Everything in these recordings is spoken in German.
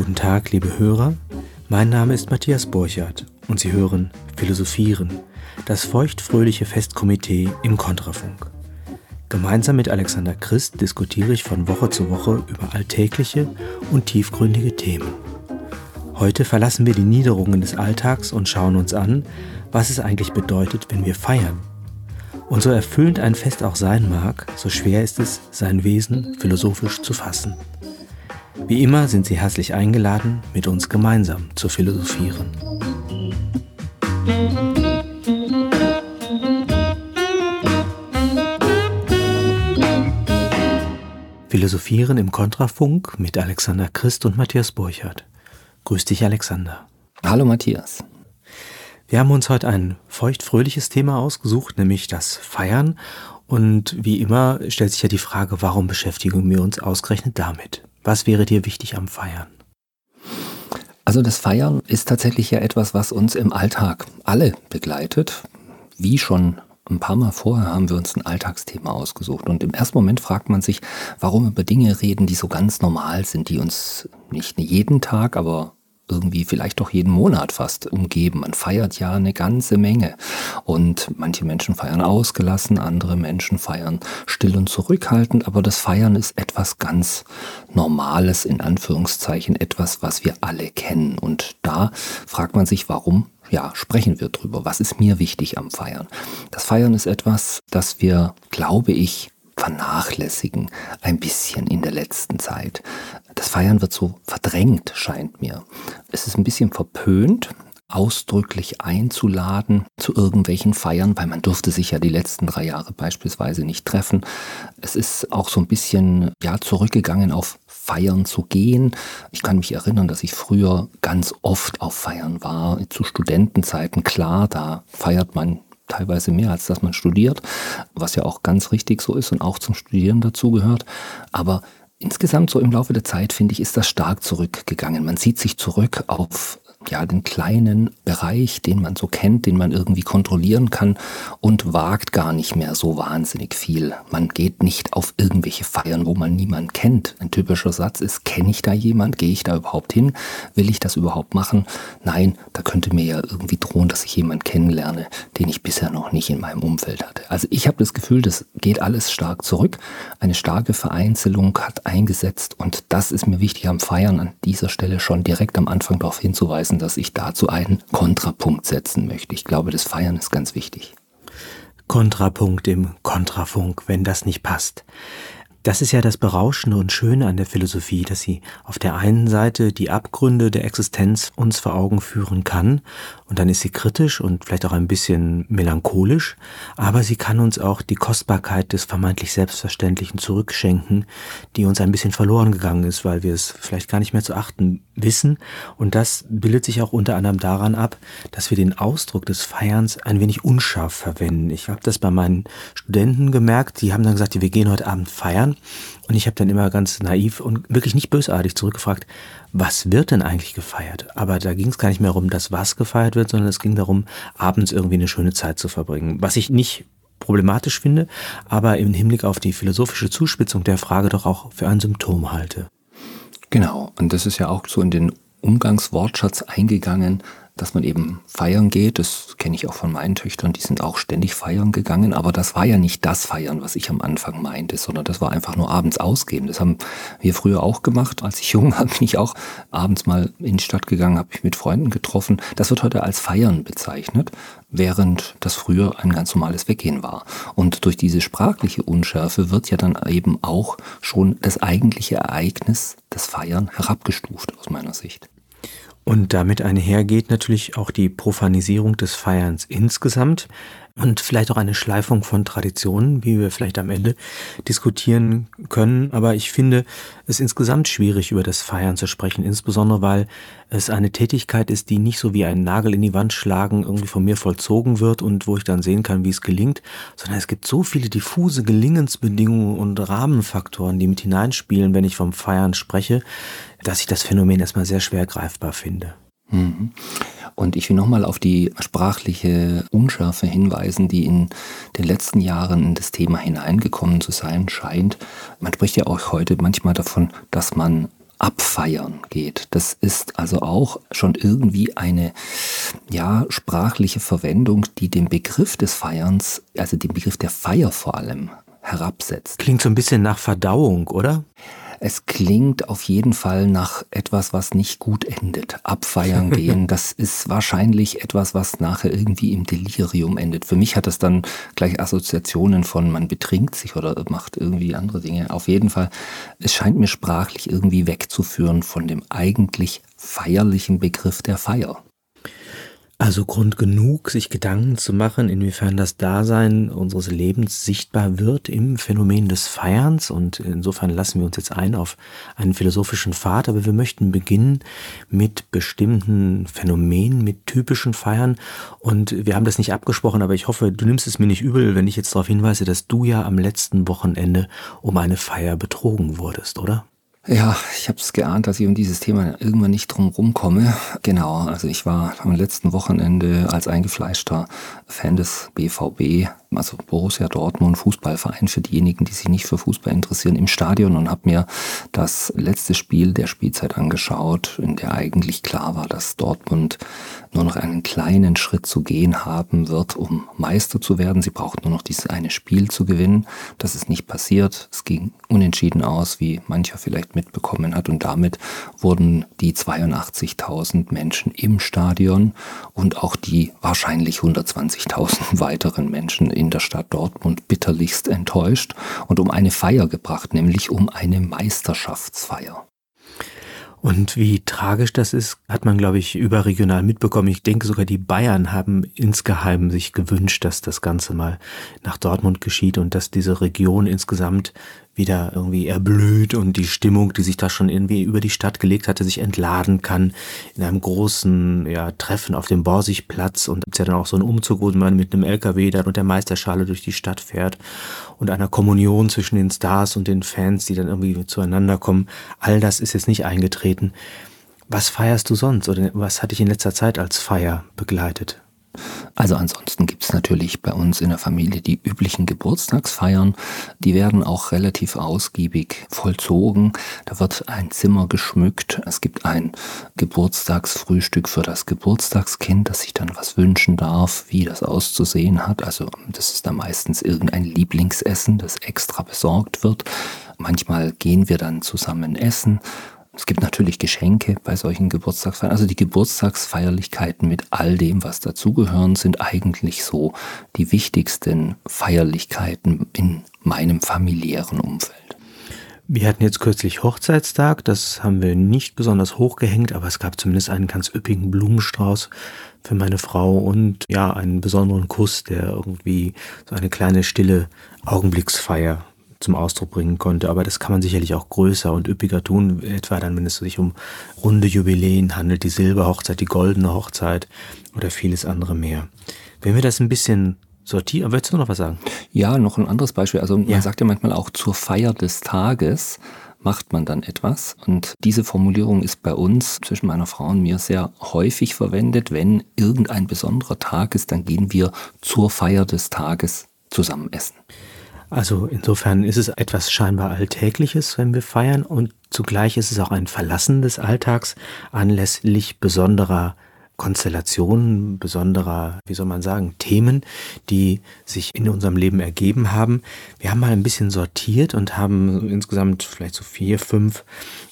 Guten Tag, liebe Hörer. Mein Name ist Matthias Borchardt und Sie hören Philosophieren, das feuchtfröhliche Festkomitee im Kontrafunk. Gemeinsam mit Alexander Christ diskutiere ich von Woche zu Woche über alltägliche und tiefgründige Themen. Heute verlassen wir die Niederungen des Alltags und schauen uns an, was es eigentlich bedeutet, wenn wir feiern. Und so erfüllend ein Fest auch sein mag, so schwer ist es, sein Wesen philosophisch zu fassen. Wie immer sind Sie herzlich eingeladen, mit uns gemeinsam zu philosophieren. Philosophieren im Kontrafunk mit Alexander Christ und Matthias Burchardt. Grüß dich, Alexander. Hallo, Matthias. Wir haben uns heute ein feuchtfröhliches Thema ausgesucht, nämlich das Feiern. Und wie immer stellt sich ja die Frage, warum beschäftigen wir uns ausgerechnet damit? Was wäre dir wichtig am Feiern? Also das Feiern ist tatsächlich ja etwas, was uns im Alltag alle begleitet. Wie schon ein paar Mal vorher haben wir uns ein Alltagsthema ausgesucht. Und im ersten Moment fragt man sich, warum über Dinge reden, die so ganz normal sind, die uns nicht jeden Tag, aber irgendwie vielleicht doch jeden Monat fast umgeben. Man feiert ja eine ganze Menge. Und manche Menschen feiern ausgelassen, andere Menschen feiern still und zurückhaltend. Aber das Feiern ist etwas ganz Normales, in Anführungszeichen, etwas, was wir alle kennen. Und da fragt man sich, warum ja, sprechen wir drüber. Was ist mir wichtig am Feiern? Das Feiern ist etwas, das wir, glaube ich, vernachlässigen ein bisschen in der letzten Zeit. Das Feiern wird so verdrängt, scheint mir. Es ist ein bisschen verpönt, ausdrücklich einzuladen zu irgendwelchen Feiern, weil man durfte sich ja die letzten drei Jahre beispielsweise nicht treffen. Es ist auch so ein bisschen ja zurückgegangen auf Feiern zu gehen. Ich kann mich erinnern, dass ich früher ganz oft auf Feiern war, zu Studentenzeiten. Klar, da feiert man teilweise mehr, als dass man studiert, was ja auch ganz richtig so ist und auch zum Studieren dazugehört. Aber insgesamt so im Laufe der Zeit, finde ich, ist das stark zurückgegangen. Man sieht sich zurück auf ja, den kleinen Bereich, den man so kennt, den man irgendwie kontrollieren kann und wagt gar nicht mehr so wahnsinnig viel. Man geht nicht auf irgendwelche Feiern, wo man niemanden kennt. Ein typischer Satz ist, kenne ich da jemand? Gehe ich da überhaupt hin? Will ich das überhaupt machen? Nein, da könnte mir ja irgendwie drohen, dass ich jemanden kennenlerne, den ich bisher noch nicht in meinem Umfeld hatte. Also ich habe das Gefühl, das geht alles stark zurück. Eine starke Vereinzelung hat eingesetzt und das ist mir wichtig am Feiern an dieser Stelle schon direkt am Anfang darauf hinzuweisen, hinweisen, dass ich dazu einen Kontrapunkt setzen möchte. Ich glaube, das Feiern ist ganz wichtig. Kontrapunkt im Kontrafunk, wenn das nicht passt. Das ist ja das Berauschende und Schöne an der Philosophie, dass sie auf der einen Seite die Abgründe der Existenz uns vor Augen führen kann, und dann ist sie kritisch und vielleicht auch ein bisschen melancholisch, aber sie kann uns auch die Kostbarkeit des vermeintlich Selbstverständlichen zurückschenken, die uns ein bisschen verloren gegangen ist, weil wir es vielleicht gar nicht mehr zu achten wissen. Und das bildet sich auch unter anderem daran ab, dass wir den Ausdruck des Feierns ein wenig unscharf verwenden. Ich habe das bei meinen Studenten gemerkt, die haben dann gesagt, wir gehen heute Abend feiern. Und ich habe dann immer ganz naiv und wirklich nicht bösartig zurückgefragt, was wird denn eigentlich gefeiert? Aber da ging es gar nicht mehr darum, dass was gefeiert wird, sondern es ging darum, abends irgendwie eine schöne Zeit zu verbringen. Was ich nicht problematisch finde, aber im Hinblick auf die philosophische Zuspitzung der Frage doch auch für ein Symptom halte. Genau, und das ist ja auch so in den Umgangswortschatz eingegangen. Dass man eben feiern geht. Das kenne ich auch von meinen Töchtern, die sind auch ständig feiern gegangen. Aber das war ja nicht das Feiern, was ich am Anfang meinte, sondern das war einfach nur abends ausgehen. Das haben wir früher auch gemacht. Als ich jung war, bin ich auch abends mal in die Stadt gegangen, habe mich mit Freunden getroffen. Das wird heute als Feiern bezeichnet, während das früher ein ganz normales Weggehen war. Und durch diese sprachliche Unschärfe wird ja dann eben auch schon das eigentliche Ereignis, das Feiern, herabgestuft aus meiner Sicht. Und damit einhergeht natürlich auch die Profanisierung des Feierns insgesamt und vielleicht auch eine Schleifung von Traditionen, wie wir vielleicht am Ende diskutieren können. Aber ich finde es insgesamt schwierig, über das Feiern zu sprechen, insbesondere weil es eine Tätigkeit ist, die nicht so wie ein Nagel in die Wand schlagen irgendwie von mir vollzogen wird und wo ich dann sehen kann, wie es gelingt, sondern es gibt so viele diffuse Gelingensbedingungen und Rahmenfaktoren, die mit hineinspielen, wenn ich vom Feiern spreche, dass ich das Phänomen erstmal sehr schwer greifbar finde. Mhm. Und ich will nochmal auf die sprachliche Unschärfe hinweisen, die in den letzten Jahren in das Thema hineingekommen zu sein scheint. Man spricht ja auch heute manchmal davon, dass man abfeiern geht. Das ist also auch schon irgendwie eine ja sprachliche Verwendung, die den Begriff des Feierns, also den Begriff der Feier vor allem herabsetzt. Klingt so ein bisschen nach Verdauung, oder? Es klingt auf jeden Fall nach etwas, was nicht gut endet. Abfeiern gehen, das ist wahrscheinlich etwas, was nachher irgendwie im Delirium endet. Für mich hat das dann gleich Assoziationen von man betrinkt sich oder macht irgendwie andere Dinge. Auf jeden Fall, es scheint mir sprachlich irgendwie wegzuführen von dem eigentlich feierlichen Begriff der Feier. Also Grund genug, sich Gedanken zu machen, inwiefern das Dasein unseres Lebens sichtbar wird im Phänomen des Feierns. Und insofern lassen wir uns jetzt ein auf einen philosophischen Pfad, aber wir möchten beginnen mit bestimmten Phänomenen, mit typischen Feiern. Und wir haben das nicht abgesprochen, aber ich hoffe, du nimmst es mir nicht übel, wenn ich jetzt darauf hinweise, dass du ja am letzten Wochenende um eine Feier betrogen wurdest, oder? Ja, ich habe es geahnt, dass ich um dieses Thema irgendwann nicht drum rumkomme. Genau, also ich war am letzten Wochenende als eingefleischter Fan des BVB also Borussia Dortmund, Fußballverein für diejenigen, die sich nicht für Fußball interessieren, im Stadion und habe mir das letzte Spiel der Spielzeit angeschaut, in der eigentlich klar war, dass Dortmund nur noch einen kleinen Schritt zu gehen haben wird, um Meister zu werden. Sie braucht nur noch dieses eine Spiel zu gewinnen. Das ist nicht passiert. Es ging unentschieden aus, wie mancher vielleicht mitbekommen hat. Und damit wurden die 82.000 Menschen im Stadion und auch die wahrscheinlich 120.000 weiteren Menschen in der Stadt Dortmund bitterlichst enttäuscht und um eine Feier gebracht, nämlich um eine Meisterschaftsfeier. Und wie tragisch das ist, hat man, glaube ich, überregional mitbekommen. Ich denke sogar, die Bayern haben insgeheim sich gewünscht, dass das Ganze mal nach Dortmund geschieht und dass diese Region insgesamt wieder irgendwie erblüht und die Stimmung, die sich da schon irgendwie über die Stadt gelegt hatte, sich entladen kann in einem großen ja, Treffen auf dem Borsigplatz und es ist ja dann auch so ein Umzug, wo man mit einem LKW dann und der Meisterschale durch die Stadt fährt und einer Kommunion zwischen den Stars und den Fans, die dann irgendwie zueinander kommen. All das ist jetzt nicht eingetreten. Was feierst du sonst oder was hat dich in letzter Zeit als Feier begleitet? Also ansonsten gibt es natürlich bei uns in der Familie die üblichen Geburtstagsfeiern. Die werden auch relativ ausgiebig vollzogen. Da wird ein Zimmer geschmückt. Es gibt ein Geburtstagsfrühstück für das Geburtstagskind, das sich dann was wünschen darf, wie das auszusehen hat. Also das ist dann meistens irgendein Lieblingsessen, das extra besorgt wird. Manchmal gehen wir dann zusammen essen es gibt natürlich Geschenke bei solchen Geburtstagsfeiern. Also die Geburtstagsfeierlichkeiten mit all dem, was dazugehören, sind eigentlich so die wichtigsten Feierlichkeiten in meinem familiären Umfeld. Wir hatten jetzt kürzlich Hochzeitstag, das haben wir nicht besonders hochgehängt, aber es gab zumindest einen ganz üppigen Blumenstrauß für meine Frau und ja, einen besonderen Kuss, der irgendwie so eine kleine stille Augenblicksfeier zum Ausdruck bringen konnte. Aber das kann man sicherlich auch größer und üppiger tun, etwa dann, wenn es sich um runde Jubiläen handelt, die Silberhochzeit, die goldene Hochzeit oder vieles andere mehr. Wenn wir das ein bisschen sortieren, willst du noch was sagen? Ja, noch ein anderes Beispiel. Also man ja. sagt ja manchmal auch zur Feier des Tages macht man dann etwas. Und diese Formulierung ist bei uns zwischen meiner Frau und mir sehr häufig verwendet. Wenn irgendein besonderer Tag ist, dann gehen wir zur Feier des Tages zusammen essen. Also insofern ist es etwas scheinbar Alltägliches, wenn wir feiern. Und zugleich ist es auch ein Verlassen des Alltags anlässlich besonderer Konstellationen besonderer, wie soll man sagen, Themen, die sich in unserem Leben ergeben haben. Wir haben mal ein bisschen sortiert und haben insgesamt vielleicht so vier, fünf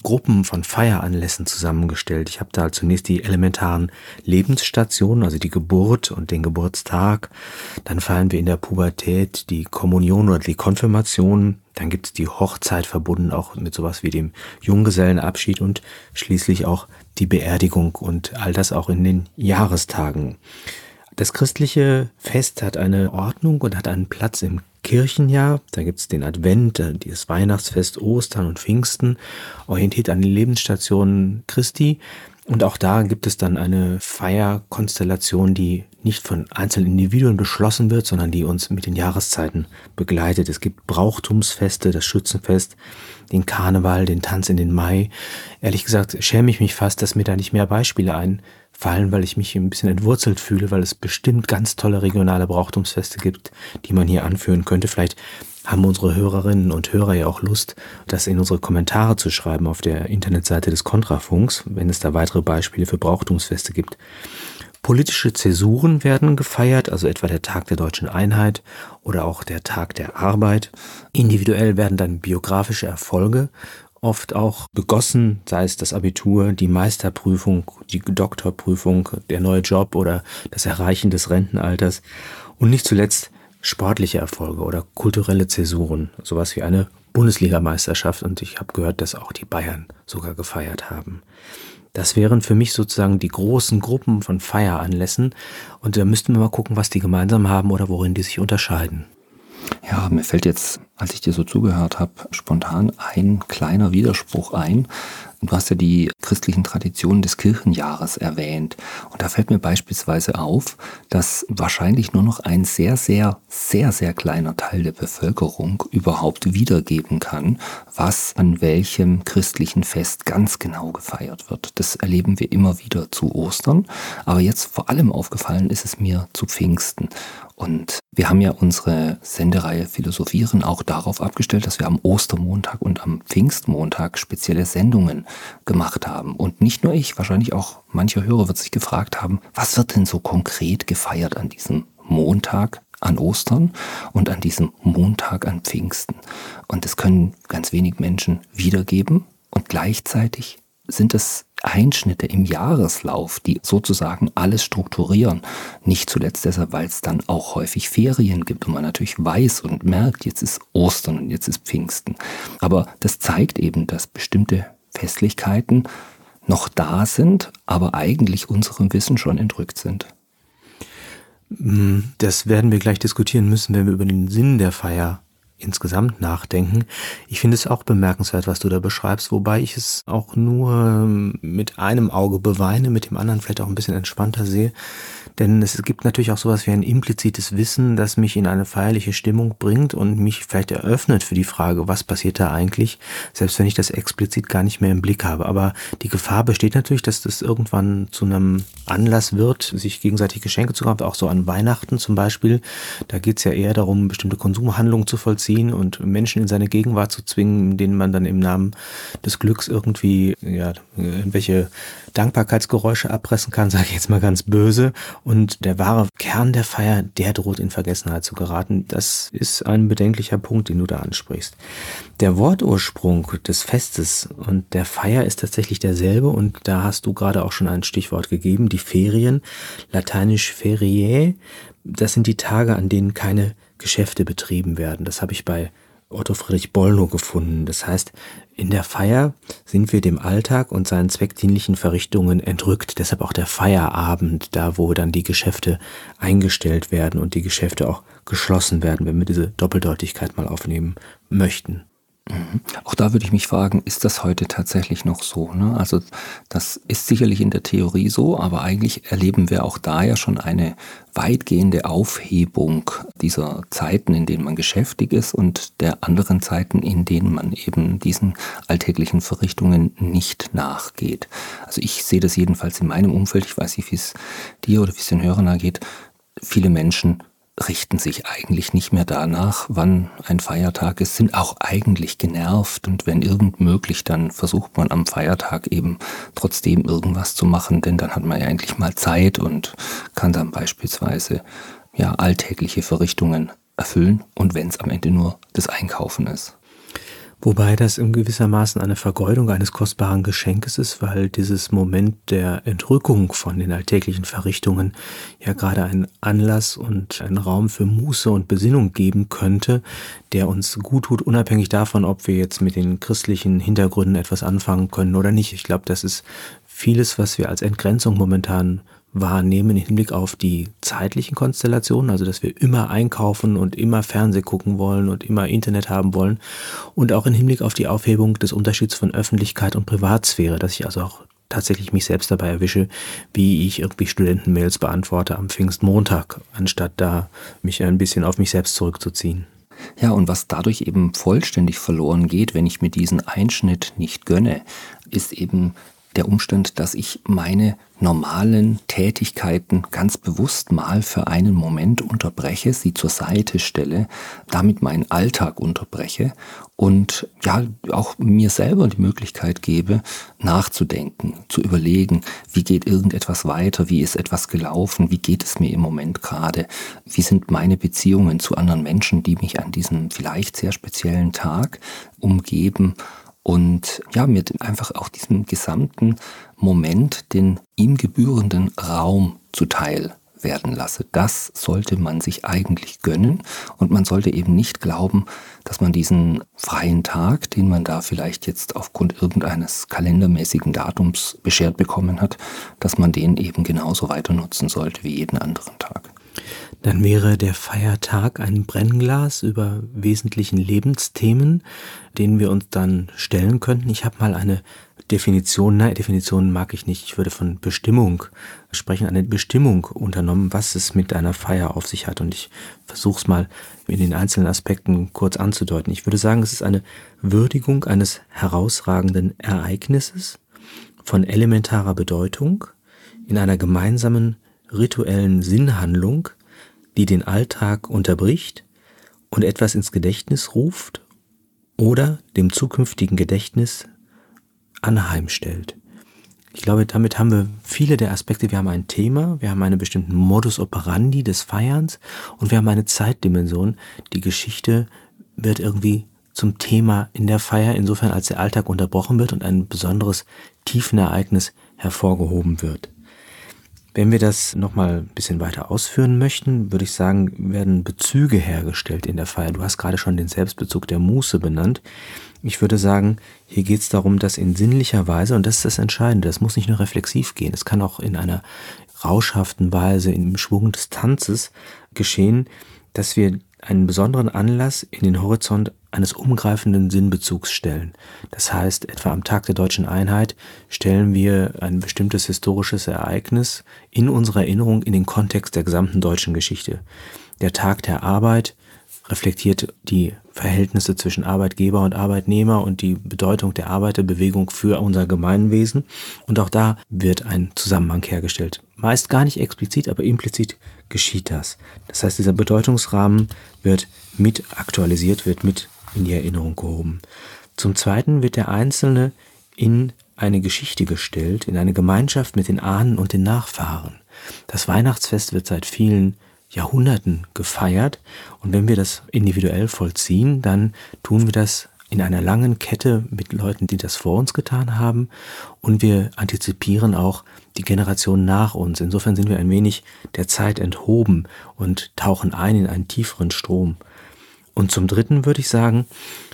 Gruppen von Feieranlässen zusammengestellt. Ich habe da zunächst die elementaren Lebensstationen, also die Geburt und den Geburtstag. Dann feiern wir in der Pubertät die Kommunion oder die Konfirmation. Dann gibt es die Hochzeit verbunden auch mit sowas wie dem Junggesellenabschied und schließlich auch die Beerdigung und all das auch in den Jahrestagen. Das christliche Fest hat eine Ordnung und hat einen Platz im Kirchenjahr. Da gibt es den Advent, äh, das Weihnachtsfest, Ostern und Pfingsten, orientiert an die Lebensstationen Christi. Und auch da gibt es dann eine Feierkonstellation, die nicht von einzelnen Individuen beschlossen wird, sondern die uns mit den Jahreszeiten begleitet. Es gibt Brauchtumsfeste, das Schützenfest, den Karneval, den Tanz in den Mai. Ehrlich gesagt schäme ich mich fast, dass mir da nicht mehr Beispiele einfallen, weil ich mich ein bisschen entwurzelt fühle, weil es bestimmt ganz tolle regionale Brauchtumsfeste gibt, die man hier anführen könnte. Vielleicht haben unsere Hörerinnen und Hörer ja auch Lust, das in unsere Kommentare zu schreiben auf der Internetseite des Kontrafunks, wenn es da weitere Beispiele für Brauchtumsfeste gibt. Politische Zäsuren werden gefeiert, also etwa der Tag der deutschen Einheit oder auch der Tag der Arbeit. Individuell werden dann biografische Erfolge oft auch begossen, sei es das Abitur, die Meisterprüfung, die Doktorprüfung, der neue Job oder das Erreichen des Rentenalters und nicht zuletzt sportliche Erfolge oder kulturelle Zäsuren, sowas wie eine Bundesligameisterschaft und ich habe gehört, dass auch die Bayern sogar gefeiert haben. Das wären für mich sozusagen die großen Gruppen von Feieranlässen und da müssten wir mal gucken, was die gemeinsam haben oder worin die sich unterscheiden. Ja, mir fällt jetzt, als ich dir so zugehört habe, spontan ein kleiner Widerspruch ein. Du hast ja die christlichen Traditionen des Kirchenjahres erwähnt. Und da fällt mir beispielsweise auf, dass wahrscheinlich nur noch ein sehr, sehr, sehr, sehr kleiner Teil der Bevölkerung überhaupt wiedergeben kann, was an welchem christlichen Fest ganz genau gefeiert wird. Das erleben wir immer wieder zu Ostern. Aber jetzt vor allem aufgefallen ist es mir zu Pfingsten. Und wir haben ja unsere Sendereihe Philosophieren auch darauf abgestellt, dass wir am Ostermontag und am Pfingstmontag spezielle Sendungen gemacht haben. Und nicht nur ich, wahrscheinlich auch mancher Hörer wird sich gefragt haben, was wird denn so konkret gefeiert an diesem Montag an Ostern und an diesem Montag an Pfingsten. Und das können ganz wenig Menschen wiedergeben und gleichzeitig sind es Einschnitte im Jahreslauf, die sozusagen alles strukturieren. Nicht zuletzt deshalb, weil es dann auch häufig Ferien gibt und man natürlich weiß und merkt, jetzt ist Ostern und jetzt ist Pfingsten. Aber das zeigt eben, dass bestimmte Festlichkeiten noch da sind, aber eigentlich unserem Wissen schon entrückt sind. Das werden wir gleich diskutieren müssen, wenn wir über den Sinn der Feier insgesamt nachdenken. Ich finde es auch bemerkenswert, was du da beschreibst, wobei ich es auch nur mit einem Auge beweine, mit dem anderen vielleicht auch ein bisschen entspannter sehe. Denn es gibt natürlich auch sowas wie ein implizites Wissen, das mich in eine feierliche Stimmung bringt und mich vielleicht eröffnet für die Frage, was passiert da eigentlich, selbst wenn ich das explizit gar nicht mehr im Blick habe. Aber die Gefahr besteht natürlich, dass das irgendwann zu einem Anlass wird, sich gegenseitig Geschenke zu kaufen, auch so an Weihnachten zum Beispiel. Da geht es ja eher darum, bestimmte Konsumhandlungen zu vollziehen und Menschen in seine Gegenwart zu zwingen, denen man dann im Namen des Glücks irgendwie ja, irgendwelche Dankbarkeitsgeräusche abpressen kann, sage ich jetzt mal ganz böse. Und der wahre Kern der Feier, der droht in Vergessenheit zu geraten. Das ist ein bedenklicher Punkt, den du da ansprichst. Der Wortursprung des Festes und der Feier ist tatsächlich derselbe und da hast du gerade auch schon ein Stichwort gegeben, die Ferien, lateinisch feriae, das sind die Tage, an denen keine Geschäfte betrieben werden. Das habe ich bei Otto Friedrich Bollnow gefunden. Das heißt, in der Feier sind wir dem Alltag und seinen zweckdienlichen Verrichtungen entrückt. Deshalb auch der Feierabend, da wo dann die Geschäfte eingestellt werden und die Geschäfte auch geschlossen werden, wenn wir diese Doppeldeutigkeit mal aufnehmen möchten. Mhm. Auch da würde ich mich fragen, ist das heute tatsächlich noch so? Ne? Also das ist sicherlich in der Theorie so, aber eigentlich erleben wir auch da ja schon eine weitgehende Aufhebung dieser Zeiten, in denen man geschäftig ist und der anderen Zeiten, in denen man eben diesen alltäglichen Verrichtungen nicht nachgeht. Also ich sehe das jedenfalls in meinem Umfeld, ich weiß nicht, wie es dir oder wie es den Hörern geht, viele Menschen richten sich eigentlich nicht mehr danach, wann ein Feiertag ist, sind auch eigentlich genervt und wenn irgend möglich, dann versucht man am Feiertag eben trotzdem irgendwas zu machen, denn dann hat man ja endlich mal Zeit und kann dann beispielsweise ja alltägliche Verrichtungen erfüllen und wenn es am Ende nur das Einkaufen ist. Wobei das in gewissermaßen eine Vergeudung eines kostbaren Geschenkes ist, weil dieses Moment der Entrückung von den alltäglichen Verrichtungen ja gerade einen Anlass und einen Raum für Muße und Besinnung geben könnte, der uns gut tut, unabhängig davon, ob wir jetzt mit den christlichen Hintergründen etwas anfangen können oder nicht. Ich glaube, das ist vieles, was wir als Entgrenzung momentan wahrnehmen im Hinblick auf die zeitlichen Konstellationen, also dass wir immer einkaufen und immer Fernseh gucken wollen und immer Internet haben wollen und auch im Hinblick auf die Aufhebung des Unterschieds von Öffentlichkeit und Privatsphäre, dass ich also auch tatsächlich mich selbst dabei erwische, wie ich irgendwie Studentenmails beantworte am Pfingstmontag, anstatt da mich ein bisschen auf mich selbst zurückzuziehen. Ja, und was dadurch eben vollständig verloren geht, wenn ich mir diesen Einschnitt nicht gönne, ist eben der Umstand, dass ich meine normalen Tätigkeiten ganz bewusst mal für einen Moment unterbreche, sie zur Seite stelle, damit meinen Alltag unterbreche und ja auch mir selber die Möglichkeit gebe, nachzudenken, zu überlegen, wie geht irgendetwas weiter, wie ist etwas gelaufen, wie geht es mir im Moment gerade, wie sind meine Beziehungen zu anderen Menschen, die mich an diesem vielleicht sehr speziellen Tag umgeben und ja, mir einfach auch diesen gesamten Moment den ihm gebührenden Raum zuteil werden lasse. Das sollte man sich eigentlich gönnen und man sollte eben nicht glauben, dass man diesen freien Tag, den man da vielleicht jetzt aufgrund irgendeines kalendermäßigen Datums beschert bekommen hat, dass man den eben genauso weiter nutzen sollte wie jeden anderen Tag. Dann wäre der Feiertag ein Brennglas über wesentlichen Lebensthemen, denen wir uns dann stellen könnten. Ich habe mal eine Definition, nein, Definition mag ich nicht, ich würde von Bestimmung sprechen, eine Bestimmung unternommen, was es mit einer Feier auf sich hat. Und ich versuche es mal in den einzelnen Aspekten kurz anzudeuten. Ich würde sagen, es ist eine Würdigung eines herausragenden Ereignisses von elementarer Bedeutung in einer gemeinsamen rituellen Sinnhandlung, die den Alltag unterbricht und etwas ins Gedächtnis ruft oder dem zukünftigen Gedächtnis anheimstellt. Ich glaube, damit haben wir viele der Aspekte. Wir haben ein Thema, wir haben einen bestimmten Modus operandi des Feierns und wir haben eine Zeitdimension. Die Geschichte wird irgendwie zum Thema in der Feier, insofern als der Alltag unterbrochen wird und ein besonderes Tiefenereignis hervorgehoben wird. Wenn wir das nochmal ein bisschen weiter ausführen möchten, würde ich sagen, werden Bezüge hergestellt in der Feier. Du hast gerade schon den Selbstbezug der Muße benannt. Ich würde sagen, hier geht es darum, dass in sinnlicher Weise, und das ist das Entscheidende, das muss nicht nur reflexiv gehen, es kann auch in einer rauschhaften Weise, im Schwung des Tanzes geschehen, dass wir einen besonderen Anlass in den Horizont eines umgreifenden Sinnbezugs stellen. Das heißt, etwa am Tag der deutschen Einheit stellen wir ein bestimmtes historisches Ereignis in unserer Erinnerung in den Kontext der gesamten deutschen Geschichte. Der Tag der Arbeit reflektiert die Verhältnisse zwischen Arbeitgeber und Arbeitnehmer und die Bedeutung der Arbeiterbewegung für unser Gemeinwesen. Und auch da wird ein Zusammenhang hergestellt. Meist gar nicht explizit, aber implizit geschieht das. Das heißt, dieser Bedeutungsrahmen wird mit aktualisiert, wird mit in die Erinnerung gehoben. Zum Zweiten wird der Einzelne in eine Geschichte gestellt, in eine Gemeinschaft mit den Ahnen und den Nachfahren. Das Weihnachtsfest wird seit vielen Jahrhunderten gefeiert und wenn wir das individuell vollziehen, dann tun wir das in einer langen Kette mit Leuten, die das vor uns getan haben und wir antizipieren auch die Generation nach uns. Insofern sind wir ein wenig der Zeit enthoben und tauchen ein in einen tieferen Strom. Und zum Dritten würde ich sagen,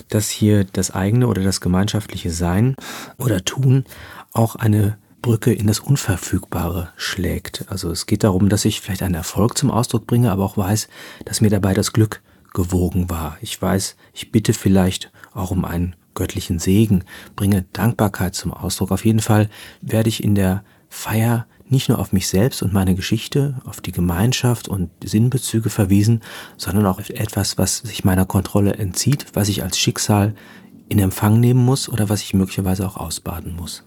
dass hier das eigene oder das gemeinschaftliche Sein oder Tun auch eine Brücke in das Unverfügbare schlägt. Also es geht darum, dass ich vielleicht einen Erfolg zum Ausdruck bringe, aber auch weiß, dass mir dabei das Glück gewogen war. Ich weiß, ich bitte vielleicht auch um einen göttlichen Segen, bringe Dankbarkeit zum Ausdruck. Auf jeden Fall werde ich in der Feier nicht nur auf mich selbst und meine Geschichte, auf die Gemeinschaft und Sinnbezüge verwiesen, sondern auch auf etwas, was sich meiner Kontrolle entzieht, was ich als Schicksal in Empfang nehmen muss oder was ich möglicherweise auch ausbaden muss.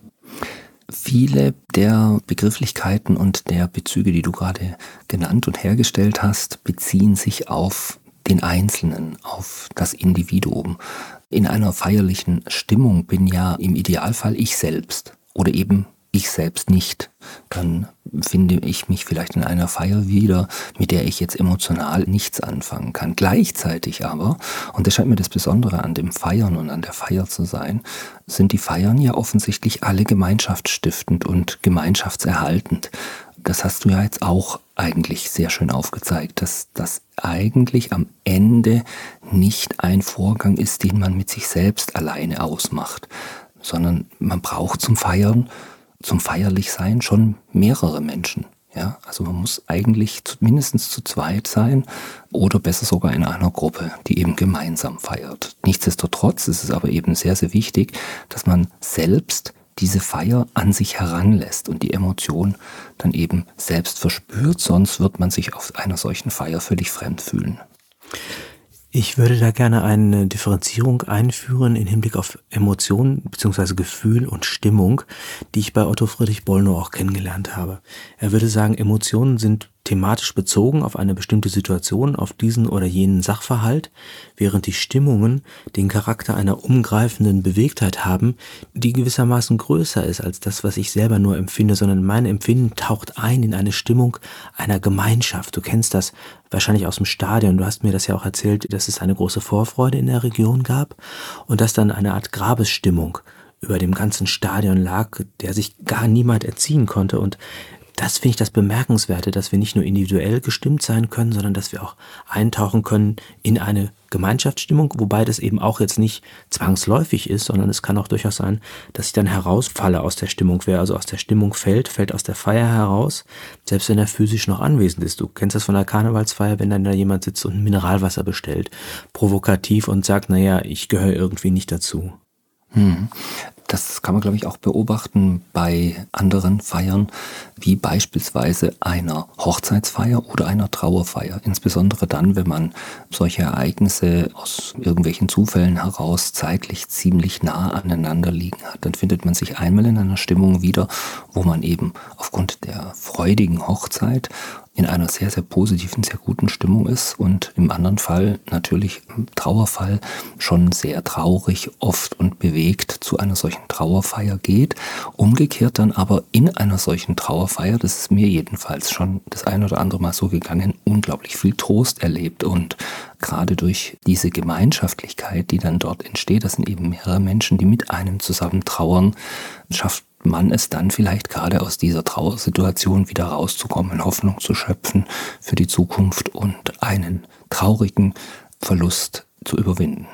Viele der Begrifflichkeiten und der Bezüge, die du gerade genannt und hergestellt hast, beziehen sich auf den Einzelnen, auf das Individuum. In einer feierlichen Stimmung bin ja im Idealfall ich selbst oder eben ich selbst nicht, dann finde ich mich vielleicht in einer Feier wieder, mit der ich jetzt emotional nichts anfangen kann. Gleichzeitig aber, und das scheint mir das Besondere an dem Feiern und an der Feier zu sein, sind die Feiern ja offensichtlich alle gemeinschaftsstiftend und gemeinschaftserhaltend. Das hast du ja jetzt auch eigentlich sehr schön aufgezeigt, dass das eigentlich am Ende nicht ein Vorgang ist, den man mit sich selbst alleine ausmacht, sondern man braucht zum Feiern zum Feierlichsein schon mehrere Menschen. Ja, also man muss eigentlich mindestens zu zweit sein oder besser sogar in einer Gruppe, die eben gemeinsam feiert. Nichtsdestotrotz ist es aber eben sehr, sehr wichtig, dass man selbst diese Feier an sich heranlässt und die Emotion dann eben selbst verspürt, sonst wird man sich auf einer solchen Feier völlig fremd fühlen. Ich würde da gerne eine Differenzierung einführen in Hinblick auf Emotionen bzw. Gefühl und Stimmung, die ich bei Otto Friedrich Bollnow auch kennengelernt habe. Er würde sagen, Emotionen sind thematisch bezogen auf eine bestimmte Situation, auf diesen oder jenen Sachverhalt, während die Stimmungen den Charakter einer umgreifenden Bewegtheit haben, die gewissermaßen größer ist als das, was ich selber nur empfinde, sondern mein Empfinden taucht ein in eine Stimmung einer Gemeinschaft. Du kennst das wahrscheinlich aus dem Stadion. Du hast mir das ja auch erzählt, dass es eine große Vorfreude in der Region gab und dass dann eine Art Grabesstimmung über dem ganzen Stadion lag, der sich gar niemand erziehen konnte und das finde ich das Bemerkenswerte, dass wir nicht nur individuell gestimmt sein können, sondern dass wir auch eintauchen können in eine Gemeinschaftsstimmung, wobei das eben auch jetzt nicht zwangsläufig ist, sondern es kann auch durchaus sein, dass ich dann herausfalle aus der Stimmung. Wer also aus der Stimmung fällt, fällt aus der Feier heraus, selbst wenn er physisch noch anwesend ist. Du kennst das von der Karnevalsfeier, wenn dann da jemand sitzt und Mineralwasser bestellt, provokativ und sagt, naja, ich gehöre irgendwie nicht dazu. Hm. Das kann man, glaube ich, auch beobachten bei anderen Feiern, wie beispielsweise einer Hochzeitsfeier oder einer Trauerfeier. Insbesondere dann, wenn man solche Ereignisse aus irgendwelchen Zufällen heraus zeitlich ziemlich nah aneinander liegen hat. Dann findet man sich einmal in einer Stimmung wieder, wo man eben aufgrund der freudigen Hochzeit in einer sehr, sehr positiven, sehr guten Stimmung ist und im anderen Fall natürlich im Trauerfall schon sehr traurig, oft und bewegt zu einer solchen Trauerfeier geht. Umgekehrt dann aber in einer solchen Trauerfeier, das ist mir jedenfalls schon das ein oder andere Mal so gegangen, unglaublich viel Trost erlebt und gerade durch diese Gemeinschaftlichkeit, die dann dort entsteht, das sind eben mehrere Menschen, die mit einem zusammen trauern, schafft man es dann vielleicht gerade aus dieser Trauersituation wieder rauszukommen, Hoffnung zu schöpfen für die Zukunft und einen traurigen Verlust zu überwinden.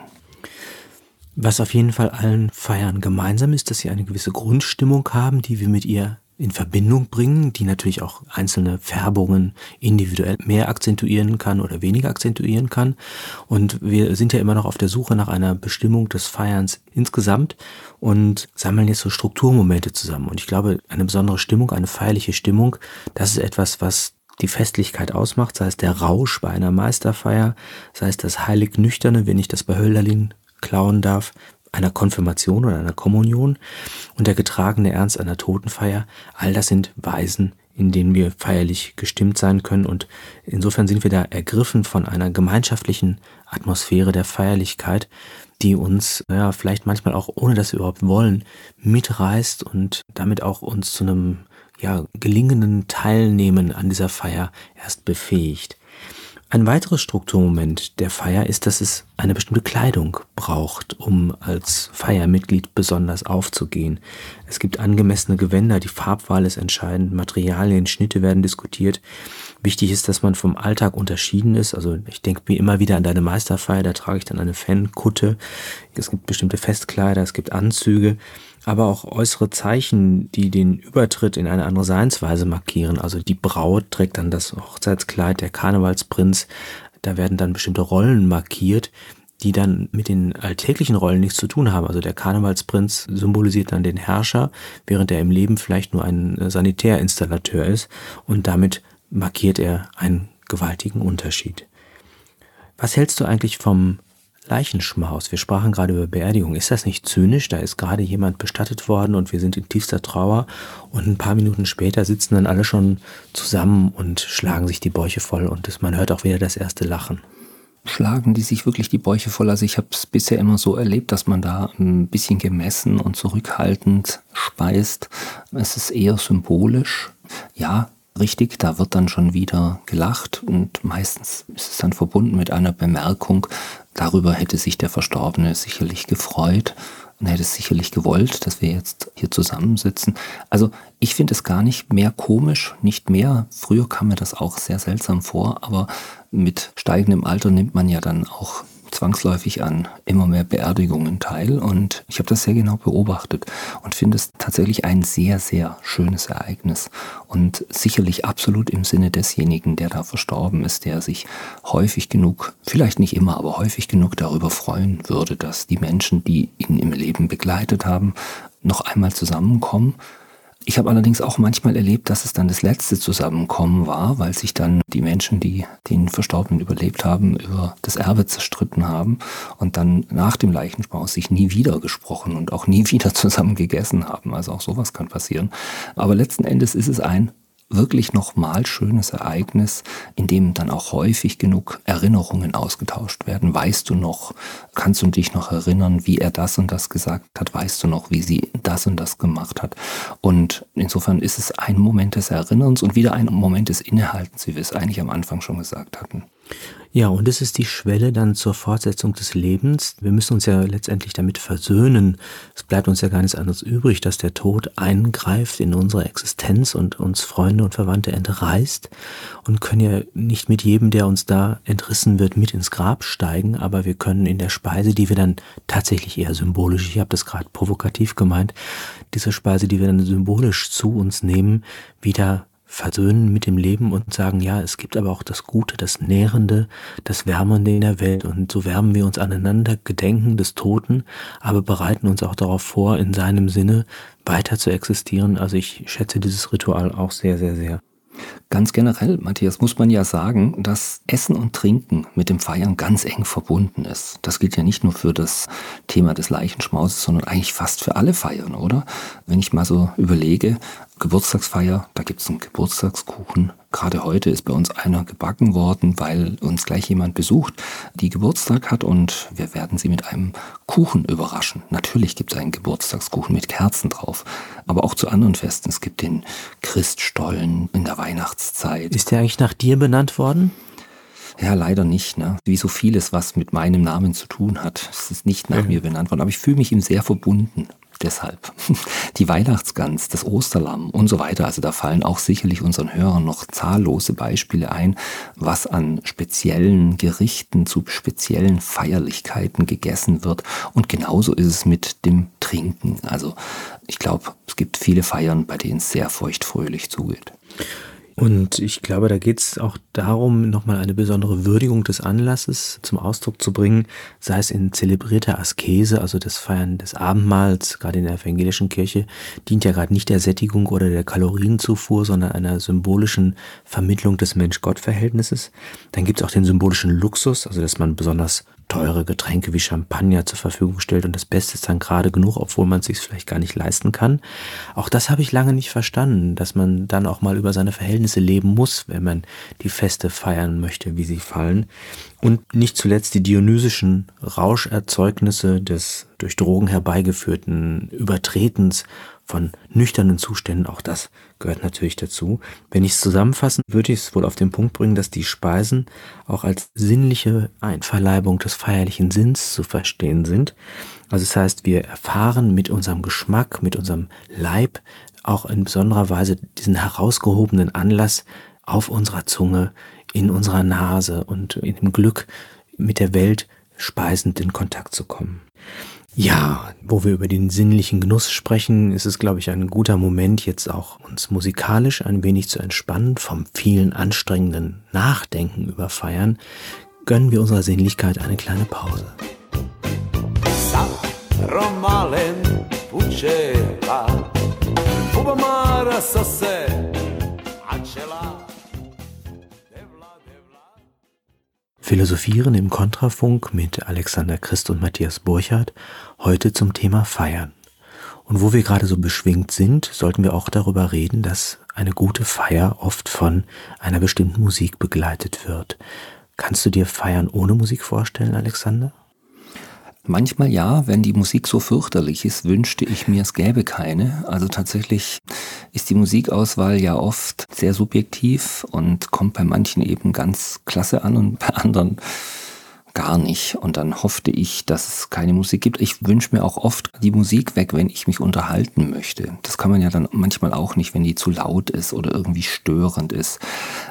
Was auf jeden Fall allen Feiern gemeinsam ist, dass sie eine gewisse Grundstimmung haben, die wir mit ihr in Verbindung bringen, die natürlich auch einzelne Färbungen individuell mehr akzentuieren kann oder weniger akzentuieren kann. Und wir sind ja immer noch auf der Suche nach einer Bestimmung des Feierns insgesamt und sammeln jetzt so Strukturmomente zusammen. Und ich glaube, eine besondere Stimmung, eine feierliche Stimmung, das ist etwas, was die Festlichkeit ausmacht, sei es der Rausch bei einer Meisterfeier, sei es das heilig Nüchterne, wenn ich das bei Hölderlin klauen darf, einer Konfirmation oder einer Kommunion und der getragene Ernst einer Totenfeier, all das sind Weisen, in denen wir feierlich gestimmt sein können und insofern sind wir da ergriffen von einer gemeinschaftlichen Atmosphäre der Feierlichkeit, die uns, ja, vielleicht manchmal auch ohne dass wir überhaupt wollen, mitreißt und damit auch uns zu einem, ja, gelingenden Teilnehmen an dieser Feier erst befähigt. Ein weiteres Strukturmoment der Feier ist, dass es eine bestimmte Kleidung braucht, um als Feiermitglied besonders aufzugehen. Es gibt angemessene Gewänder, die Farbwahl ist entscheidend, Materialien, Schnitte werden diskutiert. Wichtig ist, dass man vom Alltag unterschieden ist. Also ich denke mir immer wieder an deine Meisterfeier, da trage ich dann eine Fankutte. Es gibt bestimmte Festkleider, es gibt Anzüge aber auch äußere Zeichen, die den Übertritt in eine andere Seinsweise markieren. Also die Braut trägt dann das Hochzeitskleid, der Karnevalsprinz, da werden dann bestimmte Rollen markiert, die dann mit den alltäglichen Rollen nichts zu tun haben. Also der Karnevalsprinz symbolisiert dann den Herrscher, während er im Leben vielleicht nur ein Sanitärinstallateur ist und damit markiert er einen gewaltigen Unterschied. Was hältst du eigentlich vom Leichenschmaus. Wir sprachen gerade über Beerdigung. Ist das nicht zynisch? Da ist gerade jemand bestattet worden und wir sind in tiefster Trauer und ein paar Minuten später sitzen dann alle schon zusammen und schlagen sich die Bäuche voll und das, man hört auch wieder das erste Lachen schlagen die sich wirklich die Bäuche voll. Also ich habe es bisher immer so erlebt, dass man da ein bisschen gemessen und zurückhaltend speist. Es ist eher symbolisch. Ja, richtig, da wird dann schon wieder gelacht und meistens ist es dann verbunden mit einer Bemerkung, darüber hätte sich der Verstorbene sicherlich gefreut und hätte es sicherlich gewollt, dass wir jetzt hier zusammensitzen. Also ich finde es gar nicht mehr komisch, nicht mehr. Früher kam mir das auch sehr seltsam vor, aber mit steigendem Alter nimmt man ja dann auch zwangsläufig an immer mehr Beerdigungen teil und ich habe das sehr genau beobachtet und finde es tatsächlich ein sehr, sehr schönes Ereignis und sicherlich absolut im Sinne desjenigen, der da verstorben ist, der sich häufig genug, vielleicht nicht immer, aber häufig genug darüber freuen würde, dass die Menschen, die ihn im Leben begleitet haben, noch einmal zusammenkommen ich habe allerdings auch manchmal erlebt, dass es dann das letzte Zusammenkommen war, weil sich dann die Menschen, die den Verstorbenen überlebt haben, über das Erbe zerstritten haben und dann nach dem Leichenschmaus sich nie wieder gesprochen und auch nie wieder zusammen gegessen haben. Also auch sowas kann passieren. Aber letzten Endes ist es ein wirklich nochmal schönes Ereignis, in dem dann auch häufig genug Erinnerungen ausgetauscht werden. Weißt du noch, kannst du dich noch erinnern, wie er das und das gesagt hat? Weißt du noch, wie sie das und das gemacht hat? Und insofern ist es ein Moment des Erinnerns und wieder ein Moment des Innehaltens, wie wir es eigentlich am Anfang schon gesagt hatten. Ja, und es ist die Schwelle dann zur Fortsetzung des Lebens. Wir müssen uns ja letztendlich damit versöhnen. Es bleibt uns ja gar nichts anderes übrig, dass der Tod eingreift in unsere Existenz und uns Freunde und Verwandte entreißt und können ja nicht mit jedem, der uns da entrissen wird, mit ins Grab steigen, aber wir können in der Speise, die wir dann tatsächlich eher symbolisch, ich habe das gerade provokativ gemeint, diese Speise, die wir dann symbolisch zu uns nehmen, wieder versöhnen mit dem Leben und sagen, ja, es gibt aber auch das Gute, das Nährende, das Wärmende in der Welt und so wärmen wir uns aneinander, gedenken des Toten, aber bereiten uns auch darauf vor, in seinem Sinne weiter zu existieren. Also ich schätze dieses Ritual auch sehr, sehr, sehr. Ganz generell, Matthias, muss man ja sagen, dass Essen und Trinken mit dem Feiern ganz eng verbunden ist. Das gilt ja nicht nur für das Thema des Leichenschmauses, sondern eigentlich fast für alle Feiern, oder? Wenn ich mal so überlege, Geburtstagsfeier, da gibt es einen Geburtstagskuchen. Gerade heute ist bei uns einer gebacken worden, weil uns gleich jemand besucht, die Geburtstag hat und wir werden sie mit einem Kuchen überraschen. Natürlich gibt es einen Geburtstagskuchen mit Kerzen drauf, aber auch zu anderen Festen. Es gibt den Christstollen in der Weihnachtszeit. Ist der eigentlich nach dir benannt worden? Ja, leider nicht. Ne? Wie so vieles, was mit meinem Namen zu tun hat. Es ist nicht nach mhm. mir benannt worden, aber ich fühle mich ihm sehr verbunden deshalb. Die Weihnachtsgans, das Osterlamm und so weiter. Also da fallen auch sicherlich unseren Hörern noch zahllose Beispiele ein, was an speziellen Gerichten zu speziellen Feierlichkeiten gegessen wird. Und genauso ist es mit dem Trinken. Also ich glaube, es gibt viele Feiern, bei denen es sehr feuchtfröhlich zugeht. Und ich glaube, da geht es auch darum, nochmal eine besondere Würdigung des Anlasses zum Ausdruck zu bringen, sei es in zelebrierter Askese, also das Feiern des Abendmahls, gerade in der evangelischen Kirche, dient ja gerade nicht der Sättigung oder der Kalorienzufuhr, sondern einer symbolischen Vermittlung des Mensch-Gott-Verhältnisses. Dann gibt es auch den symbolischen Luxus, also dass man besonders teure Getränke wie Champagner zur Verfügung stellt und das Beste ist dann gerade genug, obwohl man es sich vielleicht gar nicht leisten kann. Auch das habe ich lange nicht verstanden, dass man dann auch mal über seine Verhältnisse leben muss, wenn man die Feste feiern möchte, wie sie fallen. Und nicht zuletzt die dionysischen Rauscherzeugnisse des durch Drogen herbeigeführten Übertretens von nüchternen Zuständen, auch das gehört natürlich dazu. Wenn ich es zusammenfassen, würde ich es wohl auf den Punkt bringen, dass die Speisen auch als sinnliche Einverleibung des feierlichen Sinns zu verstehen sind. Also das heißt, wir erfahren mit unserem Geschmack, mit unserem Leib auch in besonderer Weise diesen herausgehobenen Anlass auf unserer Zunge, in unserer Nase und in dem Glück mit der Welt speisend in Kontakt zu kommen. Ja, wo wir über den sinnlichen Genuss sprechen, ist es, glaube ich, ein guter Moment, jetzt auch uns musikalisch ein wenig zu entspannen vom vielen anstrengenden Nachdenken über Feiern. Gönnen wir unserer Sinnlichkeit eine kleine Pause. Philosophieren im Kontrafunk mit Alexander Christ und Matthias Burchardt, heute zum Thema Feiern. Und wo wir gerade so beschwingt sind, sollten wir auch darüber reden, dass eine gute Feier oft von einer bestimmten Musik begleitet wird. Kannst du dir Feiern ohne Musik vorstellen, Alexander? Manchmal ja, wenn die Musik so fürchterlich ist, wünschte ich mir, es gäbe keine. Also tatsächlich ist die Musikauswahl ja oft sehr subjektiv und kommt bei manchen eben ganz klasse an und bei anderen gar nicht. Und dann hoffte ich, dass es keine Musik gibt. Ich wünsche mir auch oft die Musik weg, wenn ich mich unterhalten möchte. Das kann man ja dann manchmal auch nicht, wenn die zu laut ist oder irgendwie störend ist.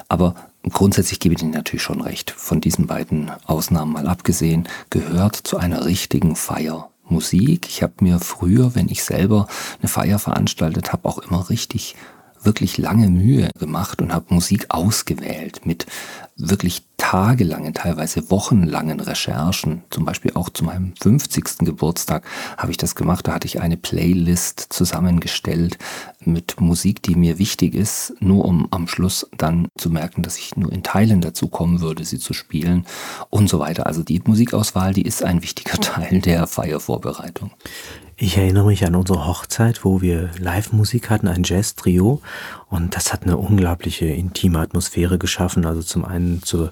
Aber grundsätzlich gebe ich Ihnen natürlich schon recht. Von diesen beiden Ausnahmen mal abgesehen, gehört zu einer richtigen Feier Musik. Ich habe mir früher, wenn ich selber eine Feier veranstaltet habe, auch immer richtig wirklich lange Mühe gemacht und habe Musik ausgewählt mit wirklich tagelangen, teilweise wochenlangen Recherchen. Zum Beispiel auch zu meinem 50. Geburtstag habe ich das gemacht. Da hatte ich eine Playlist zusammengestellt mit Musik, die mir wichtig ist, nur um am Schluss dann zu merken, dass ich nur in Teilen dazu kommen würde, sie zu spielen und so weiter. Also die Musikauswahl, die ist ein wichtiger Teil der Feiervorbereitung. Ich erinnere mich an unsere Hochzeit, wo wir Live-Musik hatten, ein Jazz-Trio. Und das hat eine unglaubliche intime Atmosphäre geschaffen. Also zum einen zur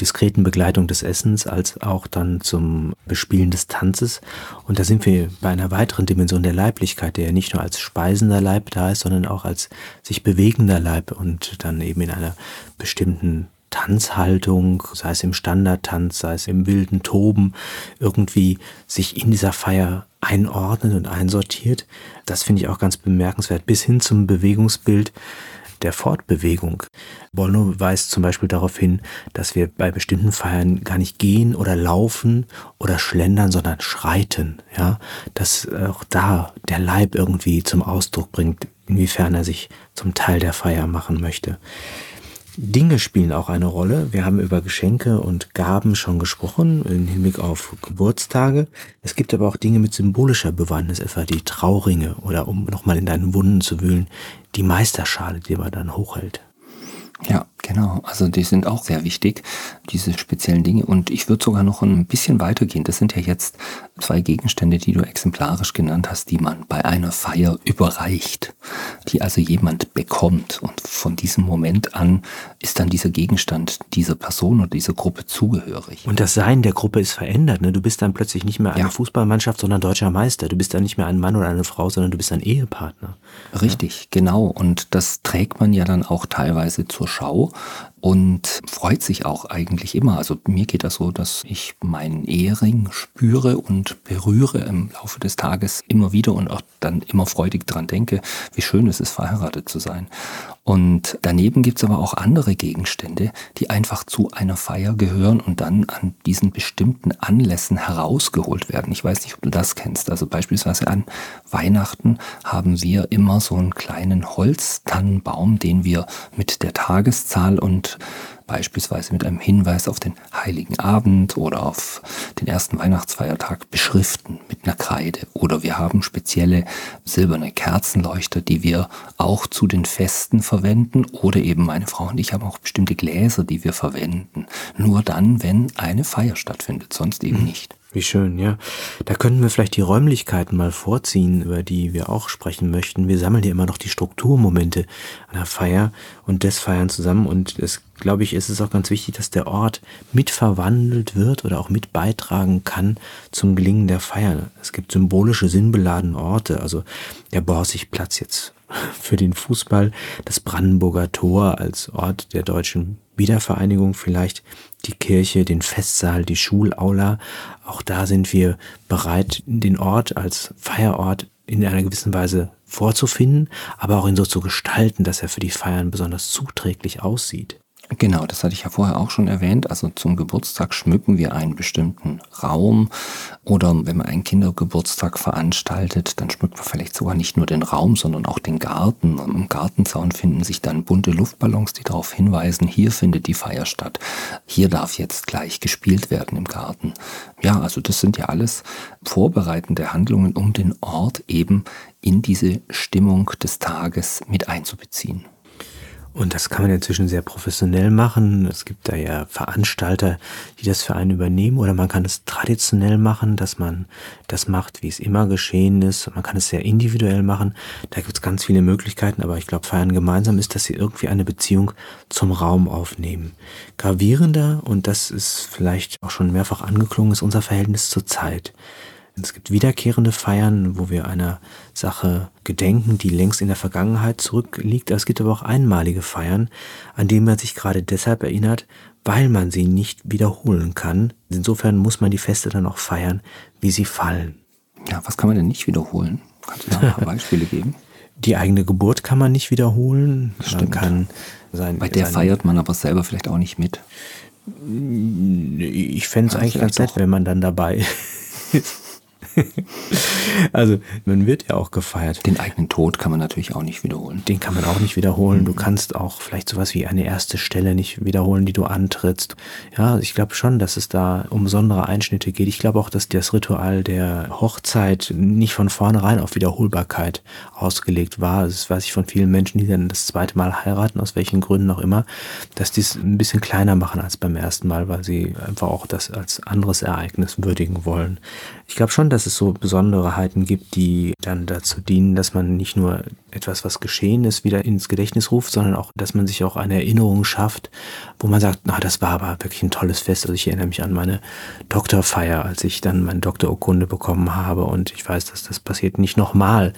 diskreten Begleitung des Essens, als auch dann zum Bespielen des Tanzes. Und da sind wir bei einer weiteren Dimension der Leiblichkeit, der ja nicht nur als speisender Leib da ist, sondern auch als sich bewegender Leib und dann eben in einer bestimmten Tanzhaltung, sei es im Standardtanz, sei es im wilden Toben, irgendwie sich in dieser Feier einordnet und einsortiert. Das finde ich auch ganz bemerkenswert, bis hin zum Bewegungsbild der Fortbewegung. Bono weist zum Beispiel darauf hin, dass wir bei bestimmten Feiern gar nicht gehen oder laufen oder schlendern, sondern schreiten. Ja, dass auch da der Leib irgendwie zum Ausdruck bringt, inwiefern er sich zum Teil der Feier machen möchte. Dinge spielen auch eine Rolle. Wir haben über Geschenke und Gaben schon gesprochen, im Hinblick auf Geburtstage. Es gibt aber auch Dinge mit symbolischer Bewandtnis, etwa die Trauringe oder um nochmal in deinen Wunden zu wühlen, die Meisterschale, die man dann hochhält. Ja, genau. Also die sind auch sehr wichtig, diese speziellen Dinge. Und ich würde sogar noch ein bisschen weitergehen. Das sind ja jetzt zwei Gegenstände, die du exemplarisch genannt hast, die man bei einer Feier überreicht, die also jemand bekommt. Und von diesem Moment an ist dann dieser Gegenstand dieser Person oder dieser Gruppe zugehörig. Und das Sein der Gruppe ist verändert. Ne? Du bist dann plötzlich nicht mehr eine ja. Fußballmannschaft, sondern deutscher Meister. Du bist dann nicht mehr ein Mann oder eine Frau, sondern du bist ein Ehepartner. Richtig, ja? genau. Und das trägt man ja dann auch teilweise zur Schau und freut sich auch eigentlich immer. Also mir geht das so, dass ich meinen Ehering spüre und berühre im Laufe des Tages immer wieder und auch dann immer freudig dran denke, wie schön es ist, verheiratet zu sein. Und daneben gibt es aber auch andere Gegenstände, die einfach zu einer Feier gehören und dann an diesen bestimmten Anlässen herausgeholt werden. Ich weiß nicht, ob du das kennst. Also beispielsweise an Weihnachten haben wir immer so einen kleinen Holztannenbaum, den wir mit der Tageszahl und beispielsweise mit einem Hinweis auf den Heiligen Abend oder auf den ersten Weihnachtsfeiertag beschriften mit einer Kreide. Oder wir haben spezielle silberne Kerzenleuchter, die wir auch zu den Festen verwenden. Oder eben meine Frau und ich haben auch bestimmte Gläser, die wir verwenden. Nur dann, wenn eine Feier stattfindet, sonst eben mhm. nicht. Wie schön, ja. Da könnten wir vielleicht die Räumlichkeiten mal vorziehen, über die wir auch sprechen möchten. Wir sammeln ja immer noch die Strukturmomente einer Feier und des Feiern zusammen. Und es, glaube ich, ist es auch ganz wichtig, dass der Ort mitverwandelt wird oder auch mit beitragen kann zum Gelingen der Feier. Es gibt symbolische, sinnbeladene Orte, also der Borsigplatz jetzt für den Fußball, das Brandenburger Tor als Ort der deutschen Wiedervereinigung vielleicht die Kirche, den Festsaal, die Schulaula. Auch da sind wir bereit, den Ort als Feierort in einer gewissen Weise vorzufinden, aber auch ihn so zu gestalten, dass er für die Feiern besonders zuträglich aussieht. Genau, das hatte ich ja vorher auch schon erwähnt. Also zum Geburtstag schmücken wir einen bestimmten Raum oder wenn man einen Kindergeburtstag veranstaltet, dann schmückt man vielleicht sogar nicht nur den Raum, sondern auch den Garten. Am Gartenzaun finden sich dann bunte Luftballons, die darauf hinweisen, hier findet die Feier statt. Hier darf jetzt gleich gespielt werden im Garten. Ja, also das sind ja alles vorbereitende Handlungen, um den Ort eben in diese Stimmung des Tages mit einzubeziehen. Und das kann man inzwischen sehr professionell machen. Es gibt da ja Veranstalter, die das für einen übernehmen. Oder man kann es traditionell machen, dass man das macht, wie es immer geschehen ist. Man kann es sehr individuell machen. Da gibt es ganz viele Möglichkeiten. Aber ich glaube, Feiern gemeinsam ist, dass sie irgendwie eine Beziehung zum Raum aufnehmen. Gravierender, und das ist vielleicht auch schon mehrfach angeklungen, ist unser Verhältnis zur Zeit. Es gibt wiederkehrende Feiern, wo wir einer Sache gedenken, die längst in der Vergangenheit zurückliegt. Es gibt aber auch einmalige Feiern, an denen man sich gerade deshalb erinnert, weil man sie nicht wiederholen kann. Insofern muss man die Feste dann auch feiern, wie sie fallen. Ja, was kann man denn nicht wiederholen? Kannst du da ein paar Beispiele geben? Die eigene Geburt kann man nicht wiederholen. Stimmt. Man kann sein, Bei der feiert man aber selber vielleicht auch nicht mit. Ich fände es eigentlich ganz nett, wenn man dann dabei ist. also, man wird ja auch gefeiert. Den eigenen Tod kann man natürlich auch nicht wiederholen. Den kann man auch nicht wiederholen. Du kannst auch vielleicht sowas wie eine erste Stelle nicht wiederholen, die du antrittst. Ja, ich glaube schon, dass es da um besondere Einschnitte geht. Ich glaube auch, dass das Ritual der Hochzeit nicht von vornherein auf Wiederholbarkeit ausgelegt war. Das weiß ich von vielen Menschen, die dann das zweite Mal heiraten, aus welchen Gründen auch immer, dass die es ein bisschen kleiner machen als beim ersten Mal, weil sie einfach auch das als anderes Ereignis würdigen wollen. Ich glaube schon, dass es so Besonderheiten gibt, die dann dazu dienen, dass man nicht nur etwas, was geschehen ist, wieder ins Gedächtnis ruft, sondern auch, dass man sich auch eine Erinnerung schafft, wo man sagt, na, das war aber wirklich ein tolles Fest. Also ich erinnere mich an meine Doktorfeier, als ich dann meine Doktorurkunde bekommen habe und ich weiß, dass das passiert nicht nochmal.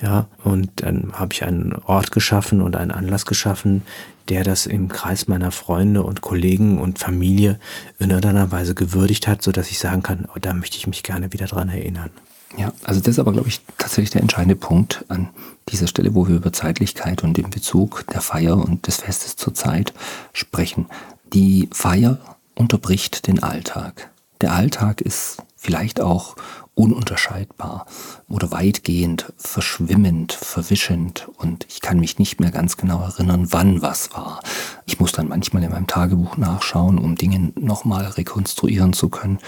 Ja, und dann habe ich einen Ort geschaffen und einen Anlass geschaffen, der das im Kreis meiner Freunde und Kollegen und Familie in irgendeiner Weise gewürdigt hat, so dass ich sagen kann, oh, da möchte ich mich gerne wieder dran erinnern. Ja, also das ist aber, glaube ich, tatsächlich der entscheidende Punkt an dieser Stelle, wo wir über Zeitlichkeit und den Bezug der Feier und des Festes zur Zeit sprechen. Die Feier unterbricht den Alltag. Der Alltag ist vielleicht auch ununterscheidbar oder weitgehend verschwimmend, verwischend und ich kann mich nicht mehr ganz genau erinnern, wann was war. Ich muss dann manchmal in meinem Tagebuch nachschauen, um Dinge nochmal rekonstruieren zu können.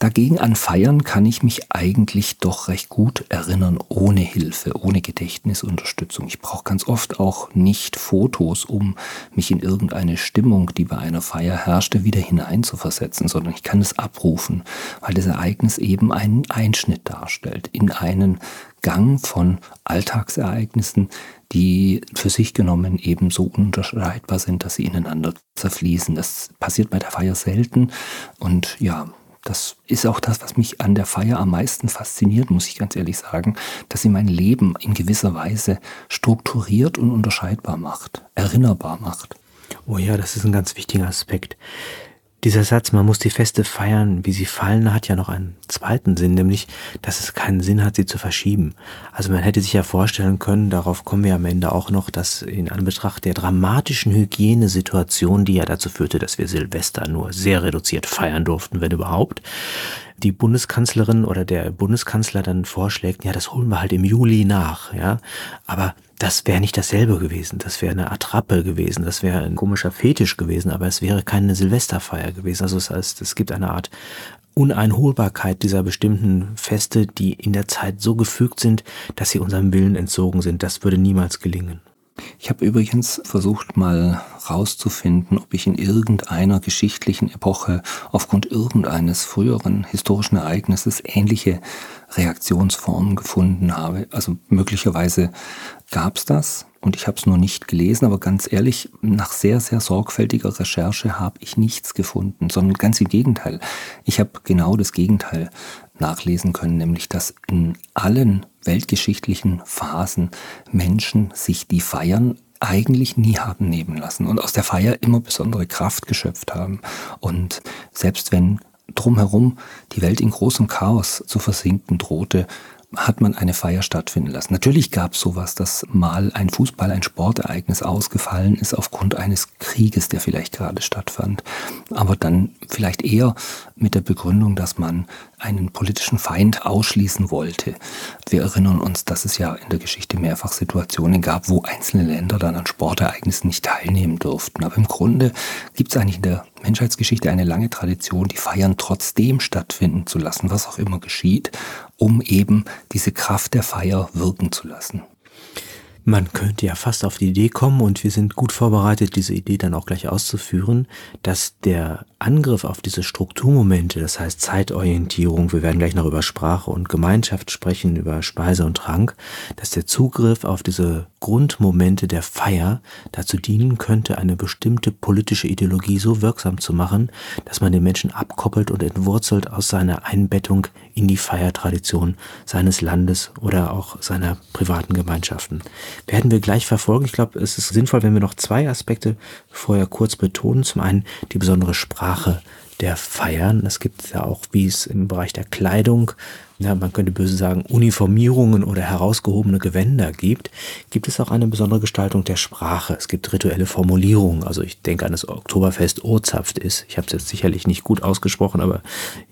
Dagegen an Feiern kann ich mich eigentlich doch recht gut erinnern, ohne Hilfe, ohne Gedächtnisunterstützung. Ich brauche ganz oft auch nicht Fotos, um mich in irgendeine Stimmung, die bei einer Feier herrschte, wieder hineinzuversetzen, sondern ich kann es abrufen, weil das Ereignis eben einen Einschnitt darstellt in einen Gang von Alltagsereignissen, die für sich genommen eben so ununterscheidbar sind, dass sie ineinander zerfließen. Das passiert bei der Feier selten und ja, das ist auch das, was mich an der Feier am meisten fasziniert, muss ich ganz ehrlich sagen, dass sie mein Leben in gewisser Weise strukturiert und unterscheidbar macht, erinnerbar macht. Oh ja, das ist ein ganz wichtiger Aspekt. Dieser Satz, man muss die Feste feiern, wie sie fallen, hat ja noch einen zweiten Sinn, nämlich, dass es keinen Sinn hat, sie zu verschieben. Also man hätte sich ja vorstellen können, darauf kommen wir am Ende auch noch, dass in Anbetracht der dramatischen Hygienesituation, die ja dazu führte, dass wir Silvester nur sehr reduziert feiern durften, wenn überhaupt, die Bundeskanzlerin oder der Bundeskanzler dann vorschlägt, ja, das holen wir halt im Juli nach, ja. Aber das wäre nicht dasselbe gewesen. Das wäre eine Attrappe gewesen. Das wäre ein komischer Fetisch gewesen, aber es wäre keine Silvesterfeier gewesen. Also das heißt, es gibt eine Art Uneinholbarkeit dieser bestimmten Feste, die in der Zeit so gefügt sind, dass sie unserem Willen entzogen sind. Das würde niemals gelingen. Ich habe übrigens versucht mal rauszufinden, ob ich in irgendeiner geschichtlichen Epoche aufgrund irgendeines früheren historischen Ereignisses ähnliche Reaktionsformen gefunden habe. Also möglicherweise gab es das und ich habe es nur nicht gelesen, aber ganz ehrlich, nach sehr, sehr sorgfältiger Recherche habe ich nichts gefunden, sondern ganz im Gegenteil. Ich habe genau das Gegenteil nachlesen können, nämlich dass in allen weltgeschichtlichen Phasen Menschen sich die Feiern eigentlich nie haben nehmen lassen und aus der Feier immer besondere Kraft geschöpft haben. Und selbst wenn drumherum die Welt in großem Chaos zu versinken drohte, hat man eine Feier stattfinden lassen. Natürlich gab es sowas, dass mal ein Fußball, ein Sportereignis ausgefallen ist aufgrund eines Krieges, der vielleicht gerade stattfand. Aber dann vielleicht eher mit der Begründung, dass man einen politischen Feind ausschließen wollte. Wir erinnern uns, dass es ja in der Geschichte mehrfach Situationen gab, wo einzelne Länder dann an Sportereignissen nicht teilnehmen durften. Aber im Grunde gibt es eigentlich in der Menschheitsgeschichte eine lange Tradition, die Feiern trotzdem stattfinden zu lassen, was auch immer geschieht, um eben diese Kraft der Feier wirken zu lassen. Man könnte ja fast auf die Idee kommen, und wir sind gut vorbereitet, diese Idee dann auch gleich auszuführen, dass der Angriff auf diese Strukturmomente, das heißt Zeitorientierung, wir werden gleich noch über Sprache und Gemeinschaft sprechen, über Speise und Trank, dass der Zugriff auf diese Grundmomente der Feier dazu dienen könnte, eine bestimmte politische Ideologie so wirksam zu machen, dass man den Menschen abkoppelt und entwurzelt aus seiner Einbettung in die Feiertradition seines Landes oder auch seiner privaten Gemeinschaften. Werden wir gleich verfolgen. Ich glaube, es ist sinnvoll, wenn wir noch zwei Aspekte vorher kurz betonen. Zum einen die besondere Sprache der Feiern. Es gibt ja auch, wie es im Bereich der Kleidung ja, man könnte böse sagen, Uniformierungen oder herausgehobene Gewänder gibt, gibt es auch eine besondere Gestaltung der Sprache. Es gibt rituelle Formulierungen. Also ich denke an das Oktoberfest Ozapft ist. Ich habe es jetzt sicherlich nicht gut ausgesprochen, aber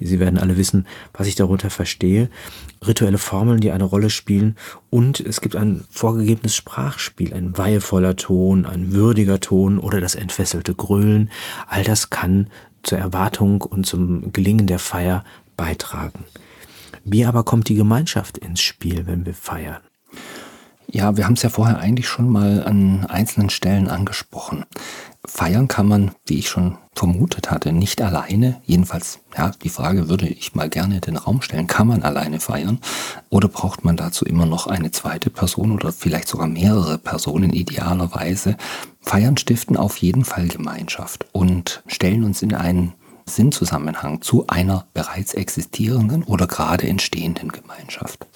Sie werden alle wissen, was ich darunter verstehe. Rituelle Formeln, die eine Rolle spielen. Und es gibt ein vorgegebenes Sprachspiel, ein weihevoller Ton, ein würdiger Ton oder das entfesselte Grölen. All das kann zur Erwartung und zum Gelingen der Feier beitragen. Wie aber kommt die Gemeinschaft ins Spiel, wenn wir feiern? Ja, wir haben es ja vorher eigentlich schon mal an einzelnen Stellen angesprochen. Feiern kann man, wie ich schon vermutet hatte, nicht alleine. Jedenfalls, ja, die Frage würde ich mal gerne in den Raum stellen. Kann man alleine feiern? Oder braucht man dazu immer noch eine zweite Person oder vielleicht sogar mehrere Personen idealerweise? Feiern stiften auf jeden Fall Gemeinschaft und stellen uns in einen Sinnzusammenhang zu einer bereits existierenden oder gerade entstehenden Gemeinschaft.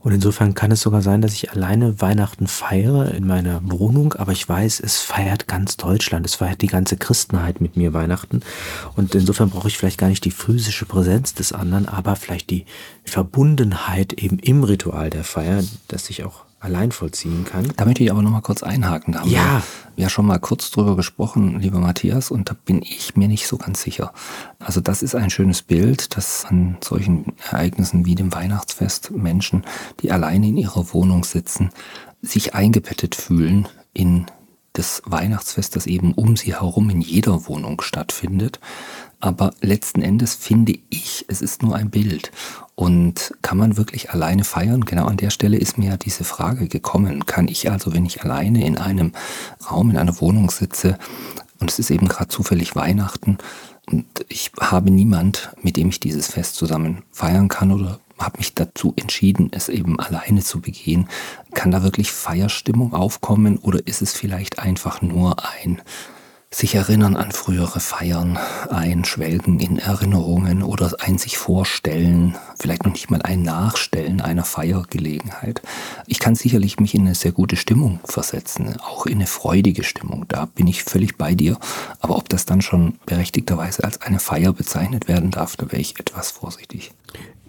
Und insofern kann es sogar sein, dass ich alleine Weihnachten feiere in meiner Wohnung, aber ich weiß, es feiert ganz Deutschland, es feiert die ganze Christenheit mit mir Weihnachten. Und insofern brauche ich vielleicht gar nicht die physische Präsenz des anderen, aber vielleicht die Verbundenheit eben im Ritual der Feier, dass ich auch allein vollziehen kann. Da möchte ich aber noch mal kurz einhaken. Da haben ja. wir ja schon mal kurz drüber gesprochen, lieber Matthias, und da bin ich mir nicht so ganz sicher. Also das ist ein schönes Bild, dass an solchen Ereignissen wie dem Weihnachtsfest Menschen, die alleine in ihrer Wohnung sitzen, sich eingebettet fühlen in das Weihnachtsfest, das eben um sie herum in jeder Wohnung stattfindet. Aber letzten Endes finde ich, es ist nur ein Bild. Und kann man wirklich alleine feiern? Genau an der Stelle ist mir ja diese Frage gekommen. Kann ich also, wenn ich alleine in einem Raum, in einer Wohnung sitze und es ist eben gerade zufällig Weihnachten und ich habe niemand, mit dem ich dieses Fest zusammen feiern kann oder habe mich dazu entschieden, es eben alleine zu begehen, kann da wirklich Feierstimmung aufkommen oder ist es vielleicht einfach nur ein sich erinnern an frühere Feiern, ein Schwelgen in Erinnerungen oder ein sich vorstellen, vielleicht noch nicht mal ein Nachstellen einer Feiergelegenheit. Ich kann sicherlich mich in eine sehr gute Stimmung versetzen, auch in eine freudige Stimmung. Da bin ich völlig bei dir. Aber ob das dann schon berechtigterweise als eine Feier bezeichnet werden darf, da wäre ich etwas vorsichtig.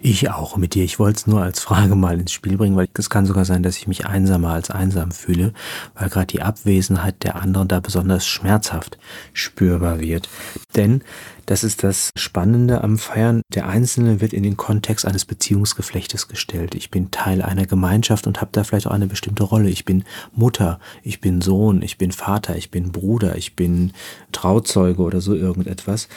Ich auch mit dir. Ich wollte es nur als Frage mal ins Spiel bringen, weil es kann sogar sein, dass ich mich einsamer als einsam fühle, weil gerade die Abwesenheit der anderen da besonders schmerzhaft spürbar wird. Denn das ist das Spannende am Feiern. Der Einzelne wird in den Kontext eines Beziehungsgeflechtes gestellt. Ich bin Teil einer Gemeinschaft und habe da vielleicht auch eine bestimmte Rolle. Ich bin Mutter, ich bin Sohn, ich bin Vater, ich bin Bruder, ich bin Trauzeuge oder so irgendetwas.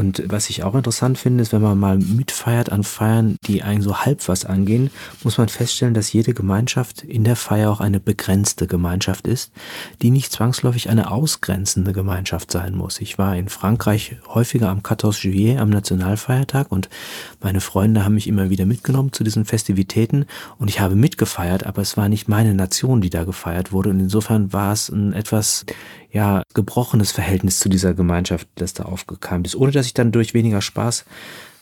Und was ich auch interessant finde, ist, wenn man mal mitfeiert an Feiern, die eigentlich so halb was angehen, muss man feststellen, dass jede Gemeinschaft in der Feier auch eine begrenzte Gemeinschaft ist, die nicht zwangsläufig eine ausgrenzende Gemeinschaft sein muss. Ich war in Frankreich häufiger am 14 Juillet, am Nationalfeiertag und meine Freunde haben mich immer wieder mitgenommen zu diesen Festivitäten und ich habe mitgefeiert, aber es war nicht meine Nation, die da gefeiert wurde und insofern war es ein etwas ja, gebrochenes Verhältnis zu dieser Gemeinschaft, das da aufgekeimt ist, ohne dass ich dann durch weniger Spaß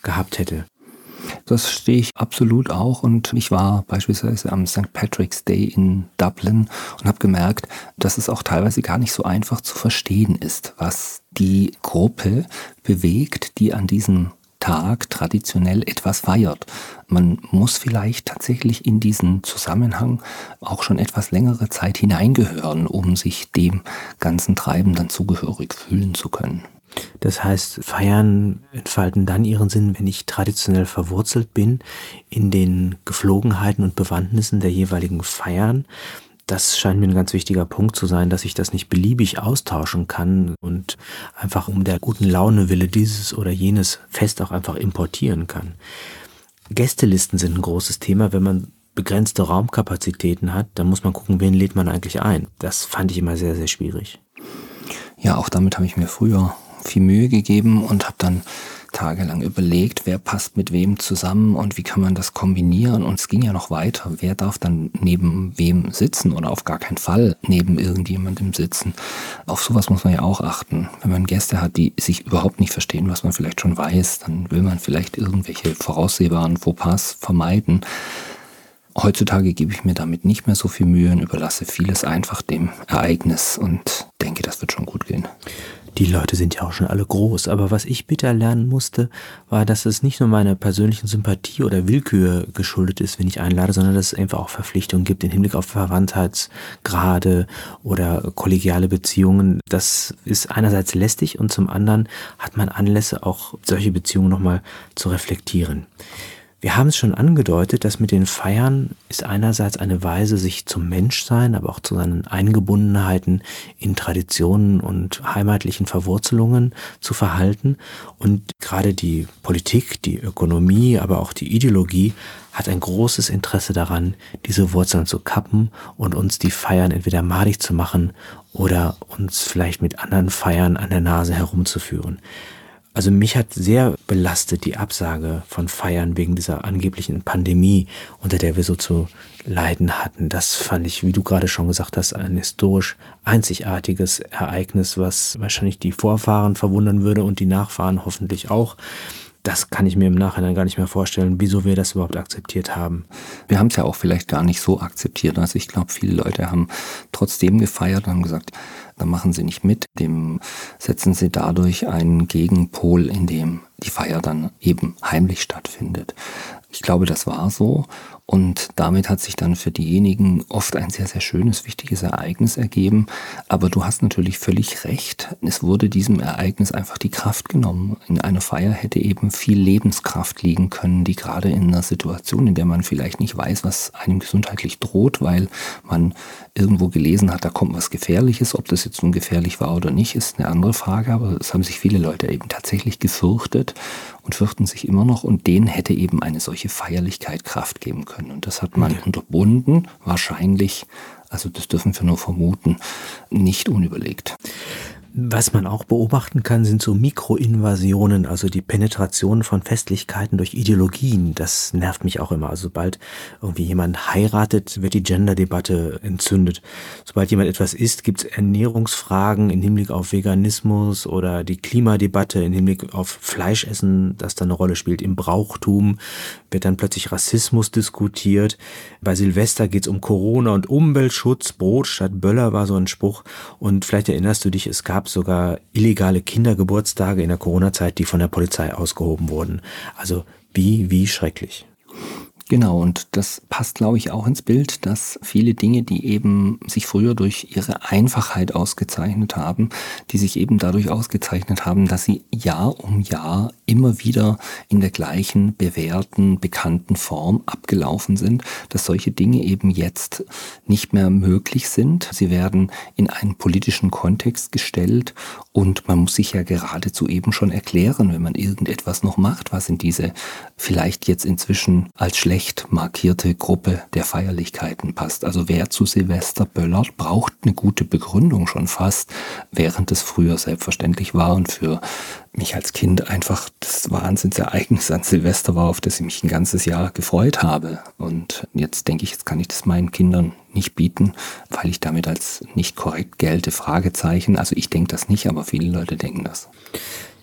gehabt hätte. Das verstehe ich absolut auch und ich war beispielsweise am St. Patrick's Day in Dublin und habe gemerkt, dass es auch teilweise gar nicht so einfach zu verstehen ist, was die Gruppe bewegt, die an diesem Tag traditionell etwas feiert. Man muss vielleicht tatsächlich in diesen Zusammenhang auch schon etwas längere Zeit hineingehören, um sich dem ganzen Treiben dann zugehörig fühlen zu können. Das heißt, Feiern entfalten dann ihren Sinn, wenn ich traditionell verwurzelt bin in den Geflogenheiten und Bewandtnissen der jeweiligen Feiern das scheint mir ein ganz wichtiger Punkt zu sein, dass ich das nicht beliebig austauschen kann und einfach um der guten Laune wille dieses oder jenes Fest auch einfach importieren kann. Gästelisten sind ein großes Thema, wenn man begrenzte Raumkapazitäten hat, dann muss man gucken, wen lädt man eigentlich ein. Das fand ich immer sehr, sehr schwierig. Ja, auch damit habe ich mir früher viel Mühe gegeben und habe dann tagelang überlegt, wer passt mit wem zusammen und wie kann man das kombinieren. Und es ging ja noch weiter. Wer darf dann neben wem sitzen oder auf gar keinen Fall neben irgendjemandem sitzen. Auf sowas muss man ja auch achten. Wenn man Gäste hat, die sich überhaupt nicht verstehen, was man vielleicht schon weiß, dann will man vielleicht irgendwelche voraussehbaren Fauxpas vermeiden. Heutzutage gebe ich mir damit nicht mehr so viel Mühe und überlasse vieles einfach dem Ereignis und denke, das wird schon gut gehen. Die Leute sind ja auch schon alle groß, aber was ich bitter lernen musste, war, dass es nicht nur meiner persönlichen Sympathie oder Willkür geschuldet ist, wenn ich einlade, sondern dass es einfach auch Verpflichtungen gibt im Hinblick auf Verwandtheitsgrade oder kollegiale Beziehungen. Das ist einerseits lästig und zum anderen hat man Anlässe, auch solche Beziehungen nochmal zu reflektieren. Wir haben es schon angedeutet, dass mit den Feiern ist einerseits eine Weise, sich zum Menschsein, aber auch zu seinen Eingebundenheiten in Traditionen und heimatlichen Verwurzelungen zu verhalten. Und gerade die Politik, die Ökonomie, aber auch die Ideologie hat ein großes Interesse daran, diese Wurzeln zu kappen und uns die Feiern entweder madig zu machen oder uns vielleicht mit anderen Feiern an der Nase herumzuführen. Also mich hat sehr belastet die Absage von Feiern wegen dieser angeblichen Pandemie, unter der wir so zu leiden hatten. Das fand ich, wie du gerade schon gesagt hast, ein historisch einzigartiges Ereignis, was wahrscheinlich die Vorfahren verwundern würde und die Nachfahren hoffentlich auch das kann ich mir im Nachhinein gar nicht mehr vorstellen, wieso wir das überhaupt akzeptiert haben. Wir haben es ja auch vielleicht gar nicht so akzeptiert. Also ich glaube, viele Leute haben trotzdem gefeiert und haben gesagt, dann machen sie nicht mit, dem setzen sie dadurch einen Gegenpol, in dem die Feier dann eben heimlich stattfindet. Ich glaube, das war so und damit hat sich dann für diejenigen oft ein sehr, sehr schönes, wichtiges Ereignis ergeben. Aber du hast natürlich völlig recht. Es wurde diesem Ereignis einfach die Kraft genommen. In einer Feier hätte eben viel Lebenskraft liegen können, die gerade in einer Situation, in der man vielleicht nicht weiß, was einem gesundheitlich droht, weil man irgendwo gelesen hat, da kommt was Gefährliches. Ob das jetzt nun gefährlich war oder nicht, ist eine andere Frage. Aber es haben sich viele Leute eben tatsächlich gefürchtet und fürchten sich immer noch. Und denen hätte eben eine solche Feierlichkeit Kraft geben können können. Und das hat man unterbunden, wahrscheinlich, also das dürfen wir nur vermuten, nicht unüberlegt. Was man auch beobachten kann, sind so Mikroinvasionen, also die Penetration von Festlichkeiten durch Ideologien. Das nervt mich auch immer. Also sobald irgendwie jemand heiratet, wird die Gender-Debatte entzündet. Sobald jemand etwas isst, gibt es Ernährungsfragen im Hinblick auf Veganismus oder die Klimadebatte im Hinblick auf Fleischessen, das da eine Rolle spielt. Im Brauchtum wird dann plötzlich Rassismus diskutiert. Bei Silvester geht es um Corona und Umweltschutz. Brot statt Böller war so ein Spruch. Und vielleicht erinnerst du dich, es gab sogar illegale Kindergeburtstage in der Corona-Zeit, die von der Polizei ausgehoben wurden. Also wie, wie schrecklich. Genau, und das passt, glaube ich, auch ins Bild, dass viele Dinge, die eben sich früher durch ihre Einfachheit ausgezeichnet haben, die sich eben dadurch ausgezeichnet haben, dass sie Jahr um Jahr immer wieder in der gleichen bewährten, bekannten Form abgelaufen sind, dass solche Dinge eben jetzt nicht mehr möglich sind. Sie werden in einen politischen Kontext gestellt und man muss sich ja geradezu eben schon erklären, wenn man irgendetwas noch macht, was in diese vielleicht jetzt inzwischen als schlecht markierte Gruppe der Feierlichkeiten passt. Also wer zu Silvester böllert, braucht eine gute Begründung schon fast, während es früher selbstverständlich war und für mich als Kind einfach das Wahnsinnsereignis an Silvester war, auf das ich mich ein ganzes Jahr gefreut habe. Und jetzt denke ich, jetzt kann ich das meinen Kindern nicht bieten, weil ich damit als nicht korrekt gelte, Fragezeichen. Also ich denke das nicht, aber viele Leute denken das.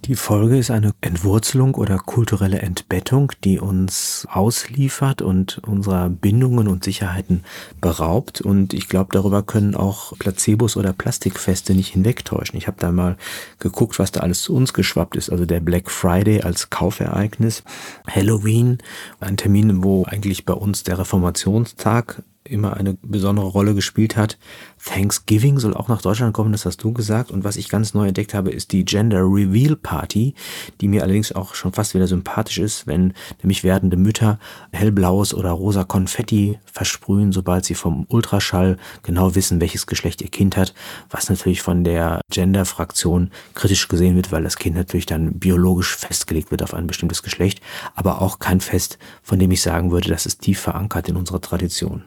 Die Folge ist eine Entwurzelung oder kulturelle Entbettung, die uns ausliefert und unserer Bindungen und Sicherheiten beraubt. Und ich glaube, darüber können auch Placebos oder Plastikfeste nicht hinwegtäuschen. Ich habe da mal geguckt, was da alles zu uns geschwappt ist. Also der Black Friday als Kaufereignis, Halloween, ein Termin, wo eigentlich bei uns der Reformationstag immer eine besondere Rolle gespielt hat. Thanksgiving soll auch nach Deutschland kommen, das hast du gesagt. Und was ich ganz neu entdeckt habe, ist die Gender Reveal Party, die mir allerdings auch schon fast wieder sympathisch ist, wenn nämlich werdende Mütter hellblaues oder rosa Konfetti versprühen, sobald sie vom Ultraschall genau wissen, welches Geschlecht ihr Kind hat, was natürlich von der Gender-Fraktion kritisch gesehen wird, weil das Kind natürlich dann biologisch festgelegt wird auf ein bestimmtes Geschlecht, aber auch kein Fest, von dem ich sagen würde, das ist tief verankert in unserer Tradition.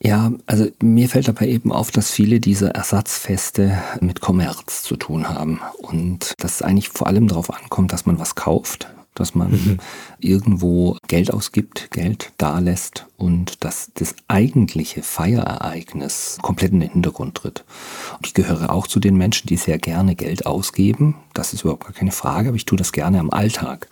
Ja, also mir fällt dabei eben auf, dass viele dieser Ersatzfeste mit Kommerz zu tun haben und dass es eigentlich vor allem darauf ankommt, dass man was kauft, dass man mhm. irgendwo Geld ausgibt, Geld dalässt und dass das eigentliche Feierereignis komplett in den Hintergrund tritt. Und ich gehöre auch zu den Menschen, die sehr gerne Geld ausgeben. Das ist überhaupt gar keine Frage, aber ich tue das gerne am Alltag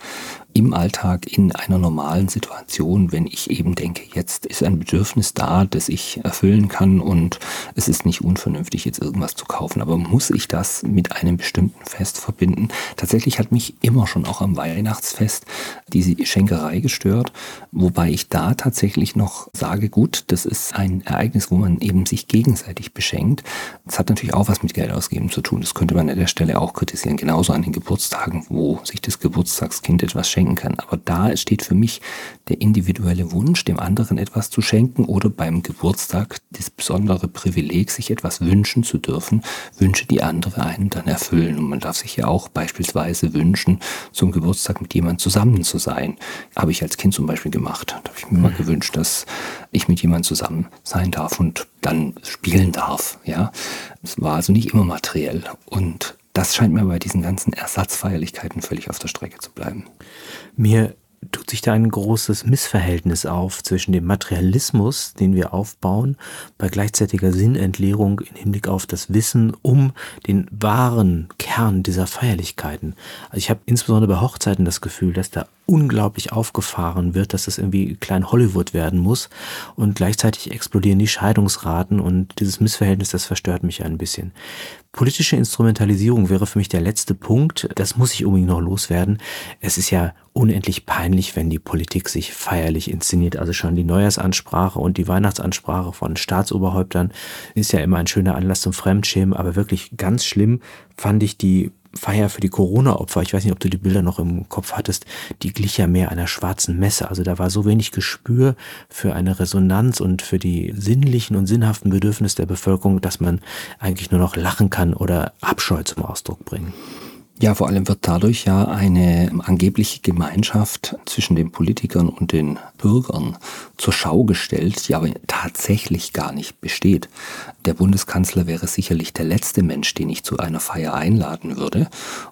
im Alltag in einer normalen Situation, wenn ich eben denke, jetzt ist ein Bedürfnis da, das ich erfüllen kann und es ist nicht unvernünftig, jetzt irgendwas zu kaufen. Aber muss ich das mit einem bestimmten Fest verbinden? Tatsächlich hat mich immer schon auch am Weihnachtsfest diese Schenkerei gestört, wobei ich da tatsächlich noch sage, gut, das ist ein Ereignis, wo man eben sich gegenseitig beschenkt. Das hat natürlich auch was mit Geld ausgeben zu tun. Das könnte man an der Stelle auch kritisieren. Genauso an den Geburtstagen, wo sich das Geburtstagskind etwas schenkt schenken kann. Aber da steht für mich der individuelle Wunsch, dem anderen etwas zu schenken oder beim Geburtstag das besondere Privileg, sich etwas wünschen zu dürfen, Wünsche, die andere einen dann erfüllen. Und man darf sich ja auch beispielsweise wünschen, zum Geburtstag mit jemandem zusammen zu sein. Habe ich als Kind zum Beispiel gemacht. Da habe ich mir mal mhm. gewünscht, dass ich mit jemandem zusammen sein darf und dann spielen darf. Ja, es war also nicht immer materiell. Und das scheint mir bei diesen ganzen Ersatzfeierlichkeiten völlig auf der Strecke zu bleiben. Mir tut sich da ein großes Missverhältnis auf zwischen dem Materialismus, den wir aufbauen, bei gleichzeitiger Sinnentleerung im Hinblick auf das Wissen um den wahren Kern dieser Feierlichkeiten. Also ich habe insbesondere bei Hochzeiten das Gefühl, dass da unglaublich aufgefahren wird, dass das irgendwie klein Hollywood werden muss und gleichzeitig explodieren die Scheidungsraten und dieses Missverhältnis, das verstört mich ein bisschen. Politische Instrumentalisierung wäre für mich der letzte Punkt. Das muss ich unbedingt noch loswerden. Es ist ja unendlich peinlich, wenn die Politik sich feierlich inszeniert. Also schon die Neujahrsansprache und die Weihnachtsansprache von Staatsoberhäuptern ist ja immer ein schöner Anlass zum Fremdschämen, aber wirklich ganz schlimm fand ich die Feier für die Corona-Opfer, ich weiß nicht, ob du die Bilder noch im Kopf hattest, die glich ja mehr einer schwarzen Messe. Also da war so wenig Gespür für eine Resonanz und für die sinnlichen und sinnhaften Bedürfnisse der Bevölkerung, dass man eigentlich nur noch lachen kann oder Abscheu zum Ausdruck bringen. Ja, vor allem wird dadurch ja eine angebliche Gemeinschaft zwischen den Politikern und den Bürgern zur Schau gestellt, die aber tatsächlich gar nicht besteht. Der Bundeskanzler wäre sicherlich der letzte Mensch, den ich zu einer Feier einladen würde.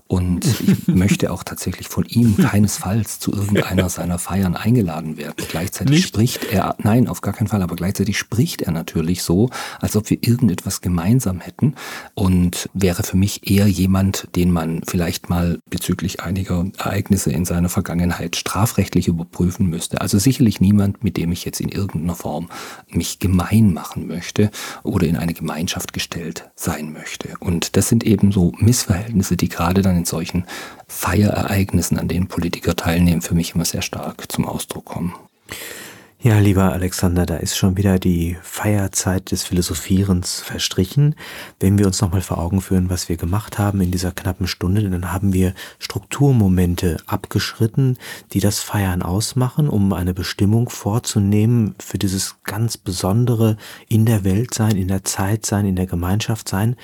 Und ich möchte auch tatsächlich von ihm keinesfalls zu irgendeiner seiner Feiern eingeladen werden. Gleichzeitig nicht? spricht er, nein, auf gar keinen Fall, aber gleichzeitig spricht er natürlich so, als ob wir irgendetwas gemeinsam hätten und wäre für mich eher jemand, den man vielleicht mal bezüglich einiger Ereignisse in seiner Vergangenheit strafrechtlich überprüfen müsste. Also sicherlich niemand, mit dem ich jetzt in irgendeiner Form mich gemein machen möchte oder in eine Gemeinschaft gestellt sein möchte. Und das sind eben so Missverhältnisse, die gerade dann in solchen Feierereignissen, an denen Politiker teilnehmen, für mich immer sehr stark zum Ausdruck kommen. Ja, lieber Alexander, da ist schon wieder die Feierzeit des Philosophierens verstrichen. Wenn wir uns nochmal vor Augen führen, was wir gemacht haben in dieser knappen Stunde, dann haben wir Strukturmomente abgeschritten, die das Feiern ausmachen, um eine Bestimmung vorzunehmen für dieses ganz Besondere in der Welt sein, in der Zeit sein, in der Gemeinschaft sein.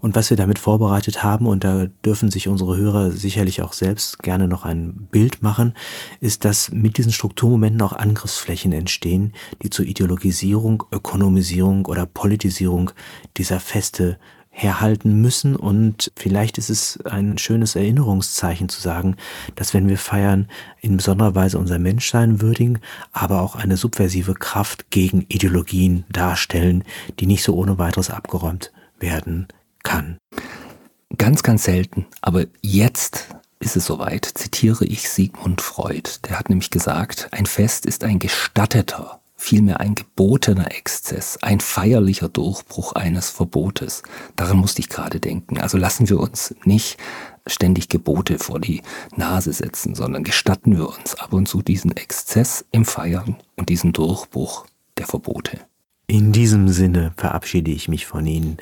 Und was wir damit vorbereitet haben, und da dürfen sich unsere Hörer sicherlich auch selbst gerne noch ein Bild machen, ist, dass mit diesen Strukturmomenten auch Angriffsflächen entstehen, die zur Ideologisierung, Ökonomisierung oder Politisierung dieser Feste herhalten müssen. Und vielleicht ist es ein schönes Erinnerungszeichen zu sagen, dass wenn wir feiern, in besonderer Weise unser Menschsein würdigen, aber auch eine subversive Kraft gegen Ideologien darstellen, die nicht so ohne weiteres abgeräumt werden kann. Ganz, ganz selten. Aber jetzt ist es soweit, zitiere ich Sigmund Freud. Der hat nämlich gesagt, ein Fest ist ein gestatteter, vielmehr ein gebotener Exzess, ein feierlicher Durchbruch eines Verbotes. Daran musste ich gerade denken. Also lassen wir uns nicht ständig Gebote vor die Nase setzen, sondern gestatten wir uns ab und zu diesen Exzess im Feiern und diesen Durchbruch der Verbote. In diesem Sinne verabschiede ich mich von Ihnen,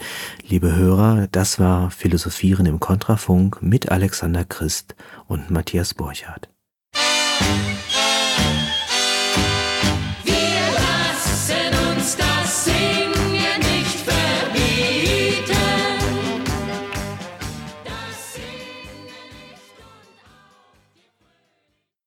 liebe Hörer. Das war Philosophieren im Kontrafunk mit Alexander Christ und Matthias Borchardt.